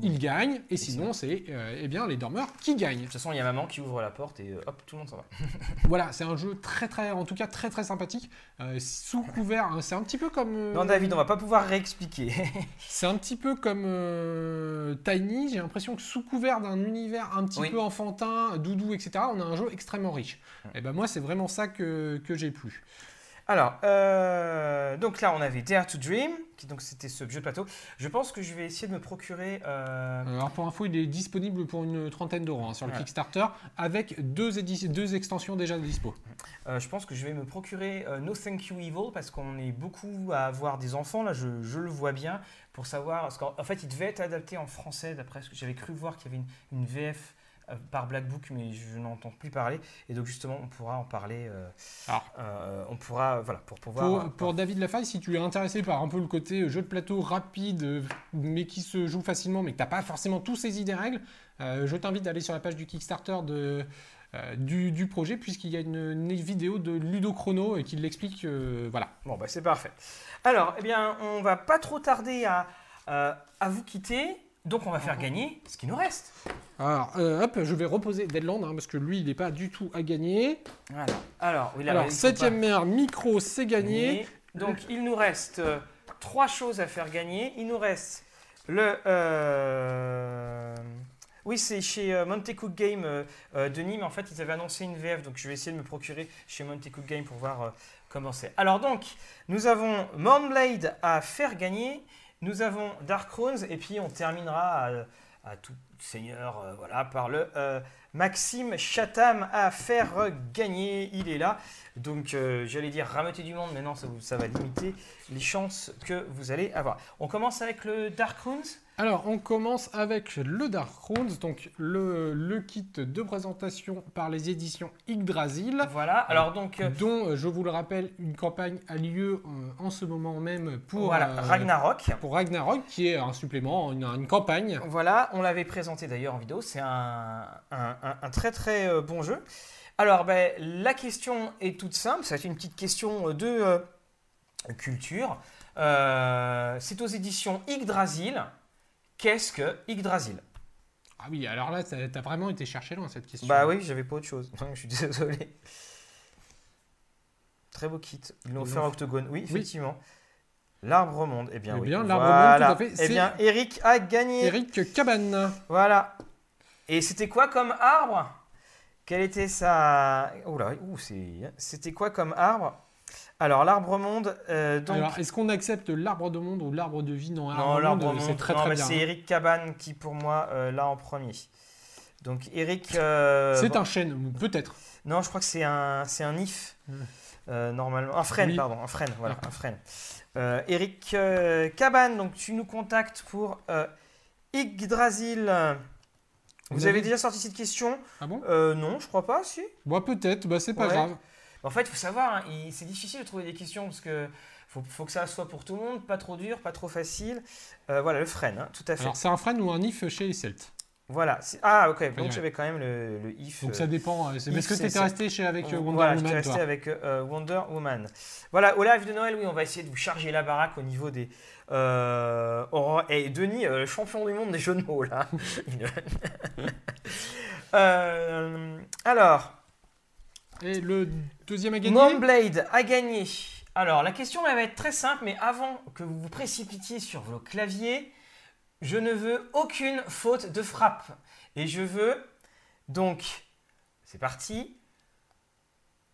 il gagne, et sinon, c'est euh, eh bien les dormeurs qui gagnent. De toute façon, il y a maman qui ouvre la porte et euh, hop, tout le monde s'en va. Voilà, c'est un jeu très très, en tout cas très très sympathique, euh, sous couvert. hein, c'est un petit peu comme. euh, Non, David, on va pas pouvoir réexpliquer. C'est un petit peu comme euh, Tiny. J'ai l'impression que sous couvert d'un univers un petit Oui. peu enfantin, doudou, etc. On a un jeu extrêmement riche. Et ben moi, c'est vraiment ça que, que j'ai plu. Alors, euh, donc là, on avait Dare to Dream, qui donc c'était ce jeu de plateau. Je pense que je vais essayer de me procurer. euh, Alors pour info, il est disponible pour une trentaine d'euros hein, sur le Ouais. Kickstarter, avec deux, extensions déjà dispo. euh, je pense que je vais me procurer No Thank You Evil parce qu'on est beaucoup à avoir des enfants. Là, je, je le vois bien pour savoir. Parce qu'en en fait, il devait être adapté en français d'après ce que j'avais cru voir qu'il y avait une, une VF par Black Book, mais je n'entends plus parler. Et donc, justement, on pourra en parler. euh, Alors. euh, on pourra. Voilà, pour pouvoir. Pour, euh, pour David Lafaille, si tu es intéressé par un peu le côté jeu de plateau rapide, euh, mais qui se joue facilement, mais que tu n'as pas forcément tous saisi des règles, euh, je t'invite à aller sur la page du Kickstarter de, euh, du, du projet, puisqu'il y a une, une vidéo de Ludo Chrono et qui l'explique. euh, voilà. Bon, bah, c'est parfait. Alors, eh bien, on va pas trop tarder à, euh, à vous quitter. Donc on va faire gagner ce qui nous reste. Alors, euh, hop, je vais reposer Deadland, hein, parce que lui, il n'est pas du tout à gagner. Voilà. Alors, oui, là, Alors, il faut septième meilleur micro, c'est gagné. gagner. Donc il nous reste euh, trois choses à faire gagner. Il nous reste le... euh, Oui, c'est chez Monte Cook Game de Nîmes. En fait, ils avaient annoncé une VF, donc je vais essayer de me procurer chez Monte Cook Game pour voir comment c'est. Alors donc, nous avons Moonblade à faire gagner. Nous avons Dark Runes et puis on terminera à, à tout seigneur euh, voilà, par le euh, Maxime Chatham à faire euh, gagner. Il est là. Donc euh, j'allais dire rameuter du monde, mais non, ça, ça va limiter les chances que vous allez avoir. On commence avec le Dark Runes? Alors, on commence avec le Dark Runes, donc le, le kit de présentation par les éditions Yggdrasil. Voilà. Alors donc euh, dont, euh, je vous le rappelle, une campagne a lieu euh, en ce moment même pour, voilà euh, Ragnarok. pour Ragnarok, qui est un supplément, une, une campagne. Voilà, on l'avait présenté d'ailleurs en vidéo. C'est un, un- un- un très très bon jeu. Alors, ben, la question est toute simple. C'est une petite question de culture. C'est aux éditions Yggdrasil. Qu'est-ce que Yggdrasil? Ah oui, alors là, t'as vraiment été chercher loin cette question. Bah oui, j'avais pas autre chose. Je suis désolé. Très beau kit. Ils l'ont fait en octogone. Oui, effectivement. L'arbre monde. Eh bien, Eh oui. bien, l'arbre Voilà. monde, tout à fait. Eh bien, Eric a gagné. Eric Cabane. Voilà. Et c'était quoi comme arbre? Quelle était sa. Oula, ouh, c'est. C'était quoi comme arbre? Alors, l'arbre monde. euh, donc... Alors, est-ce qu'on accepte l'arbre de monde ou l'arbre de vie Non, non, arbre l'arbre monde, c'est très non, très mais bien. c'est Eric Cabane qui, pour moi, euh, l'a en premier. Donc, Eric. euh, C'est bon, un chêne, peut-être. Non, je crois que c'est un, c'est un if. Euh, normalement. Un frêne, Oui. pardon. Un frêne, voilà, un frêne. Eric Cabane, donc tu nous contactes pour Yggdrasil. Vous, Vous avez avez- déjà sorti cette question? Ah bon? Non, je crois pas, si. Bah peut-être, bah c'est pas Ouais. grave. En fait, il faut savoir, hein, c'est difficile de trouver des questions parce que faut, faut que ça soit pour tout le monde, pas trop dur, pas trop facile. Euh, voilà, le frein, hein, tout à fait. Alors c'est un frein ou un if chez les Celtes? voilà. Ah, ok. Donc Ouais. j'avais quand même le, le if. Donc euh, ça dépend. euh, if, que tu étais resté chez, avec Wonder voilà, Woman, resté toi? avec euh, Wonder Woman. Voilà, au live de Noël, oui, on va essayer de vous charger la baraque au niveau des. Euh, et Denis, euh, champion du monde des jeux de mots, là. Alors, Et le deuxième à gagner Moonblade a gagné. Alors, la question elle va être très simple, mais avant que vous vous précipitiez sur vos claviers, je ne veux aucune faute de frappe. Et je veux donc, c'est parti,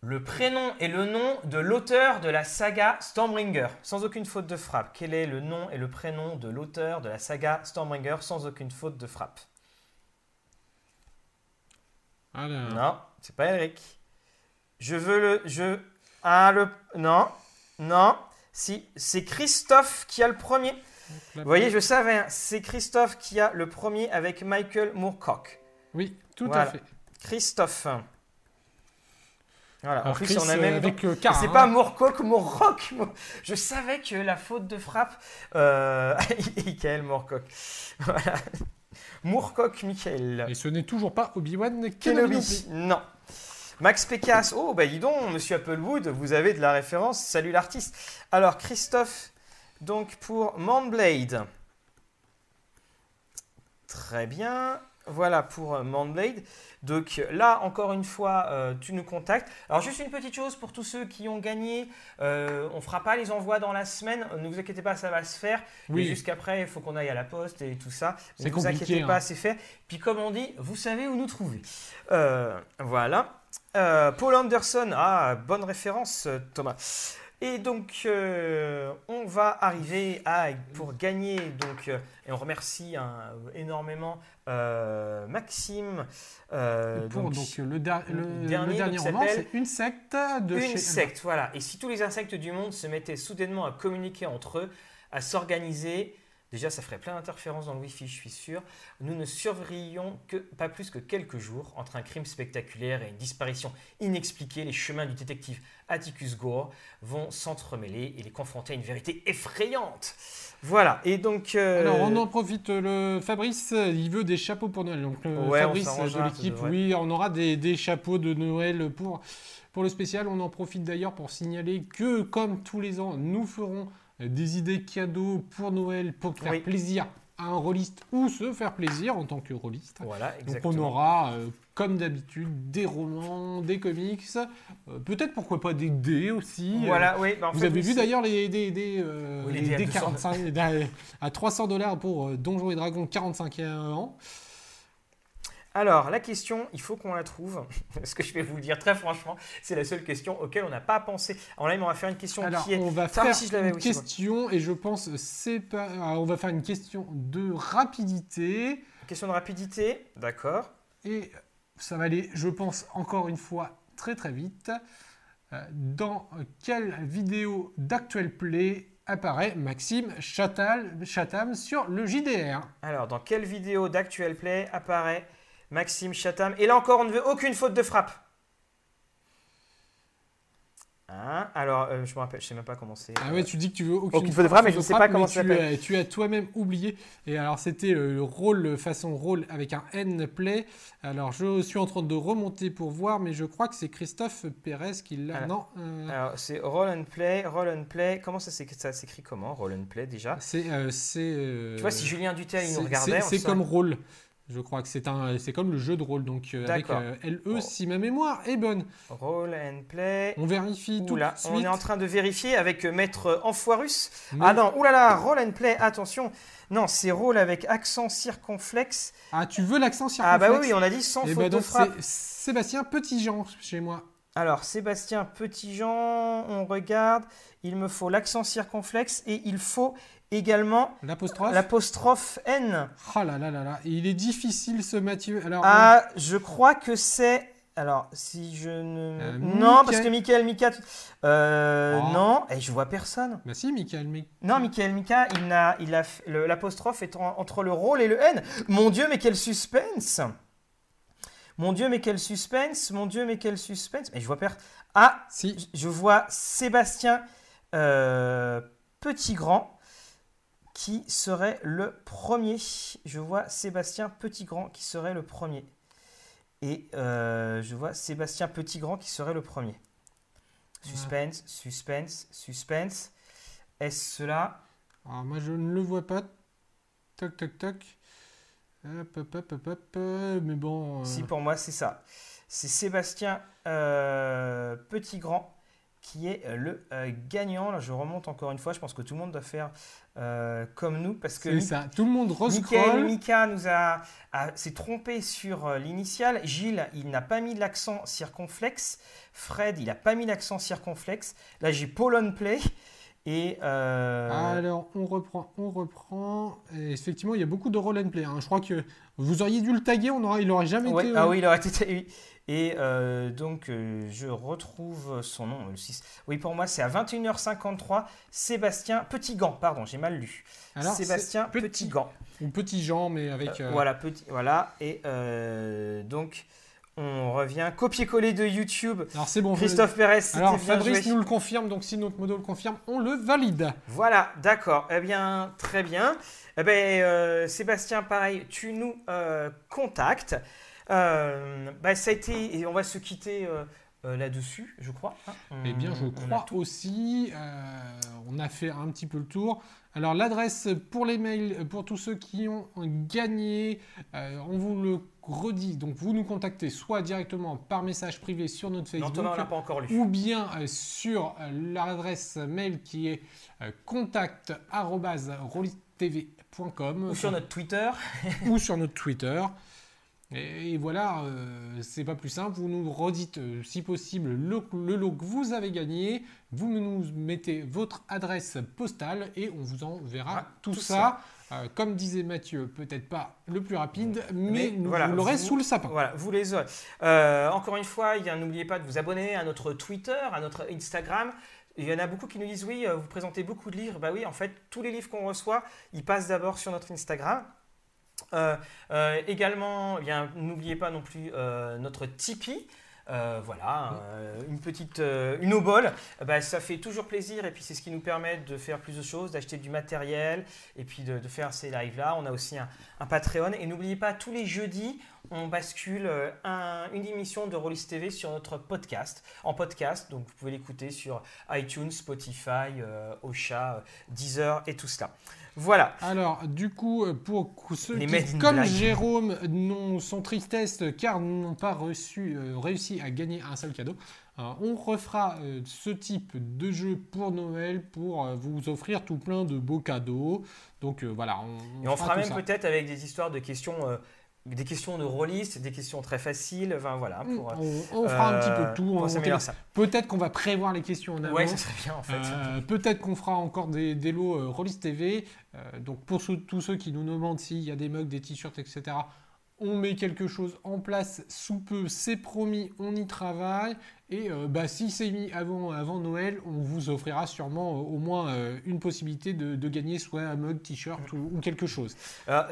le prénom et le nom de l'auteur de la saga Stormbringer, sans aucune faute de frappe. Quel est le nom et le prénom de l'auteur de la saga Stormbringer, sans aucune faute de frappe? Alors, Non, c'est pas Eric. Je veux le. Je. Ah, le. Non. Non. Si. C'est Christophe qui a le premier. Vous voyez, je savais. hein, C'est Christophe qui a le premier avec Michael Moorcock. Oui, tout Voilà. à fait. Christophe. Voilà. en Alors plus, Chris, on a euh, même. avec euh, Et Car, C'est hein. pas Moorcock, Moorrock. Moor- Je savais que la faute de frappe. Euh... Michael Moorcock. Voilà. Moorcock, Michael. Et ce n'est toujours pas Obi-Wan Kenobi. Non. Max Pécasse. Oh, bah dis donc, monsieur Applewood, vous avez de la référence. Salut l'artiste. Alors, Christophe, donc pour Manblade. Très bien. Voilà pour euh, Manblade. Donc là, encore une fois, euh, tu nous contactes. Alors juste une petite chose pour tous ceux qui ont gagné, euh, on fera pas les envois dans la semaine. Ne vous inquiétez pas, ça va se faire. Oui. Jusqu'après, il faut qu'on aille à la poste et tout ça. Ne vous inquiétez hein. pas, c'est fait. Puis comme on dit, vous savez où nous trouver. Euh, voilà. Euh, Paul Anderson, ah, bonne référence, euh, Thomas. Et donc, euh, on va arriver à, pour gagner, donc, euh, et on remercie hein, énormément euh, Maxime. Pour donc, donc, le, der- le- le le dernier, dernier, donc, roman, s'appelle c'est une secte de une chez secte, voilà. Et si tous les insectes du monde se mettaient soudainement à communiquer entre eux, à s'organiser, déjà ça ferait plein d'interférences dans le Wi-Fi, je suis sûr. Nous ne survivrions que pas plus que quelques jours entre un crime spectaculaire et une disparition inexpliquée. Les chemins du détective Atticus Gore vont s'entremêler et les confronter à une vérité effrayante. Voilà. Et donc. euh, Alors on en profite, le Fabrice, il veut des chapeaux pour Noël. Donc le Ouais, on Fabrice de l'équipe, oui, on aura des, des chapeaux de Noël pour, pour le spécial. On en profite d'ailleurs pour signaler que, comme tous les ans, nous ferons des idées cadeaux pour Noël pour faire Oui. plaisir un rôliste ou se faire plaisir en tant que rôliste. Voilà, Donc on aura, euh, comme d'habitude, des romans, des comics, euh, peut-être pourquoi pas des dés aussi. euh, Voilà, oui. bah, en vous fait, avez vu d'ailleurs les, Oui, dés à dés 200 45 à 300 dollars pour Donjons et Dragons 45 ans. Alors, la question, il faut qu'on la trouve. Parce que je vais vous le dire très franchement, c'est la seule question auquel on n'a pas pensé. Alors là, on va faire une question Alors qui est. on va faire si je l'avais, une oui, question et je pense c'est pas. ah, on va faire une question de rapidité Question de rapidité. D'accord. et ça va aller, je pense encore une fois très très vite. Euh, Dans quelle vidéo d'Actual Play apparaît Maxime Chatal, Chatham sur le JDR Alors, dans quelle vidéo d'Actual Play apparaît Maxime Chatham Et là encore, on ne veut aucune faute de frappe. Hein Alors, euh, je me rappelle, je sais même pas comment c'est. Ah ouais, tu dis que tu veux aucune, Aucune faute de frappe, mais je de sais pas comment tu ça s'appelle. as- Tu as toi-même oublié. Et alors, c'était euh, le rôle façon rôle avec un N play. Alors, je suis en train de remonter pour voir, mais je crois que c'est Christophe Pérez qui l'a. Alors, non, euh, Alors, c'est roll and play, roll and play. Comment ça s'écrit, ça s'écrit comment, roll and play déjà? C'est. euh, euh, Tu vois, si Julien Dutel il nous regardait, c'est- comme rôle. Je crois que c'est un, c'est comme le jeu de rôle, donc euh, avec euh, LE Bon. si ma mémoire est bonne. Roll and play. On vérifie tout suite. on est en train de vérifier avec euh, Maître Enfoirus. Mais- Ah non, oulala, roll and play, attention. Non, c'est roll avec accent circonflexe. Ah, tu veux l'accent Ah bah circonflexe oui, on a dit sans faute ben de frappe. Sébastien Petitjean chez moi. Alors, Sébastien Petitjean, on regarde. Il me faut l'accent circonflexe et il faut également L'apostrophe N. Ah là là là là, il est difficile ce Mathieu. Alors, Ah, je crois que c'est. Alors, si je ne. Euh, non, parce que Michael Mika. Euh, Oh. Non, et je vois personne. euh, bah si, Michael, mais Non, Michael Mika, il n'a, il a, l'apostrophe est en- entre le rôle et le N. Mon Dieu, mais quel suspense Mon Dieu, mais quel suspense Mon Dieu, mais quel suspense Mais je vois per... Ah, si. je vois Sébastien euh, Petit-Grand qui serait le premier. Je vois Sébastien Petit-Grand qui serait le premier. Et euh, je vois Sébastien Petit-Grand qui serait le premier. Suspense, suspense, suspense. Est-ce cela? Alors moi je ne le vois pas. Toc toc toc. Hop hop hop hop hop. Mais bon. euh, Si, pour moi, c'est ça. C'est Sébastien euh, Petit-Grand qui est euh, le euh, gagnant. Là, je remonte encore une fois. Je pense que tout le monde doit faire euh, comme nous parce que ça. Tout le monde Michael. Mika nous a, a- s'est trompé sur euh, l'initiale. Gilles, il n'a pas mis l'accent circonflexe. Fred, il n'a pas mis l'accent circonflexe. Là, j'ai Paul on play. Et Alors on reprend, on reprend. Et effectivement, il y a beaucoup de roll and play. hein. Je crois que vous auriez dû le taguer, on aura, il aurait jamais Ouais, été. ah oui, il aurait été. Et euh, donc, euh, je retrouve son nom. le Oui, pour moi, c'est à 21h53. Sébastien Petit-Gant, pardon, j'ai mal lu. alors, Sébastien c'est Petit-Gant. Ou petit Jean, mais avec. Euh, Voilà, petit, voilà. Et donc, on revient. Copier-coller de YouTube. Alors c'est bon. Christophe Pérez, Alors bien Fabrice joué. nous le confirme, donc si notre modo le confirme, on le valide. Voilà, d'accord. Eh bien, très bien. Eh bien, Sébastien, pareil, tu nous contactes. Euh, bah, ça a été, et on va se quitter euh, euh, là-dessus, je crois. hein. Eh bien, je On- on crois tout. aussi. on a fait un petit peu le tour. Alors, l'adresse pour les mails, pour tous ceux qui ont gagné, on vous le redit. Donc, vous nous contactez soit directement par message privé sur notre Non, Facebook, Thomas, on pas encore lu. ou bien sur l'adresse mail qui est contact@rollistv.com Ou sur notre Twitter. ou sur notre Twitter. Et, et voilà, euh, c'est pas plus simple. Vous nous redites, euh, si possible, le, le lot que vous avez gagné. Vous nous mettez votre adresse postale et on vous enverra Ah, tout, tout ça. Euh, comme disait Mathieu, peut-être pas le plus rapide, mais, Mais nous- voilà, vous l'aurez sous le sapin. Voilà, vous les aurez. Encore une fois, n'oubliez pas de vous abonner à notre Twitter, à notre Instagram. Il y en a beaucoup qui nous disent oui, vous présentez beaucoup de livres. Bah oui, en fait, tous les livres qu'on reçoit, ils passent d'abord sur notre Instagram. Euh, euh, également, eh n'oubliez pas non plus euh, notre Tipeee. Voilà, une petite euh, une obole, Euh, bah, ça fait toujours plaisir et puis c'est ce qui nous permet de faire plus de choses, d'acheter du matériel et puis de, faire ces lives là. On a aussi un, Patreon et n'oubliez pas tous les jeudis on bascule un- une émission de Rollis TV sur notre podcast, en podcast. Donc vous pouvez l'écouter sur iTunes, Spotify, Ocha, Deezer et tout cela. Voilà. Alors, du coup, pour ceux Les qui, comme. Jérôme, sont tristesses car n'ont pas reçu, euh, réussi à gagner un seul cadeau, euh, on refera euh, ce type de jeu pour Noël pour vous offrir tout plein de beaux cadeaux. Donc voilà, on, Et on fera tout même peut-être avec des histoires de questions, des questions de rôlistes, des questions très faciles. Enfin voilà. Mm, Pour, on, on fera un petit peu de tout. On- ça. Peut-être qu'on va prévoir les questions en Ouais, avance. ça serait bien en fait. Euh, Peut-être qu'on fera encore des, des lots euh, Rollis TV. Euh, donc pour ceux- tous ceux qui nous demandent s'il y a des mugs, des t-shirts, etc., on met quelque chose en place sous peu, c'est promis, on y travaille. Et euh, bah, si c'est mis avant, avant Noël, on vous offrira sûrement euh, au moins euh, une possibilité de, de gagner soit un mug, t-shirt ou, ou quelque chose.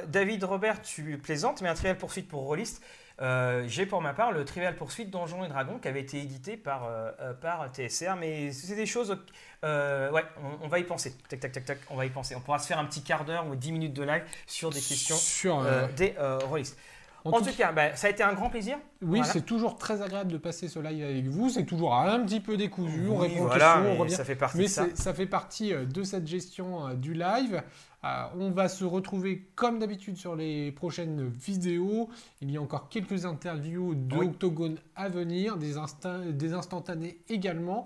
David Robert, tu plaisantes, mais un Trivial Poursuite pour Rollist. euh, J'ai pour ma part le Trivial Poursuite Donjons et Dragons qui avait été édité par, euh, par TSR, mais c'est des choses. euh, ouais, on, on va y penser. Tac, tac, tac, tac, on va y penser. On pourra se faire un petit quart d'heure ou 10 minutes de live sur des questions Sur, des rollistes. En En tout tout cas, bah, ça a été un grand plaisir. Oui, Voilà. c'est toujours très agréable de passer ce live avec vous. C'est toujours un petit peu décousu. on répond aux questions, on revient. ça fait partie Mais de ça. fait partie euh, de cette gestion euh, du live. Euh, on va se retrouver comme d'habitude sur les prochaines vidéos. Il y a encore quelques interviews de Oui. Octogone à venir, des, insta- des instantanés également.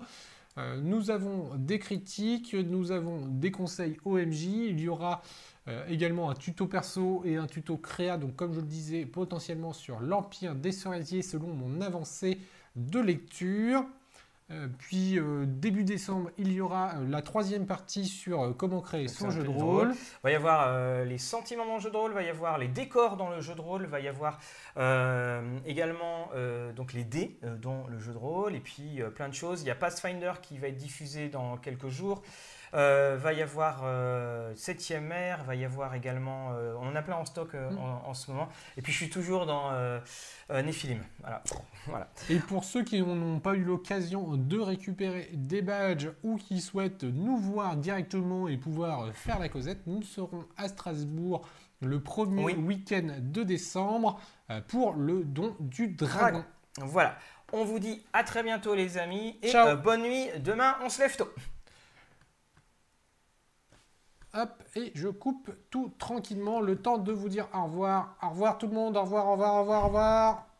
Euh, nous avons des critiques, nous avons des conseils OMJ. Il y aura euh, également un tuto perso et un tuto créa, donc comme je le disais, potentiellement sur l'Empire des Cerisiers selon mon avancée de lecture. Euh, puis euh, début décembre, il y aura euh, la troisième partie sur comment créer son jeu de rôle. Il va y avoir les sentiments dans le jeu de rôle, il va y avoir les décors dans le jeu de rôle, il va y avoir également donc les dés dans le jeu de rôle, et puis plein de choses. Il y a Pathfinder qui va être diffusé dans quelques jours. Euh, va y avoir euh, 7ème ère, va y avoir également. euh, on en a plein en stock euh, Mm. en, en ce moment. Et puis je suis toujours dans euh, Nephilim. Voilà. voilà. Et pour ceux qui n'ont pas eu l'occasion de récupérer des badges ou qui souhaitent nous voir directement et pouvoir faire la causette, nous serons à Strasbourg le premier Oui. week-end de décembre pour le don du dragon. Voilà. On vous dit à très bientôt, les amis. Et Ciao. bonne nuit. Demain, on se lève tôt. Hop, et je coupe tout tranquillement, le temps de vous dire au revoir. Au revoir tout le monde, au revoir, au revoir, au revoir, au revoir.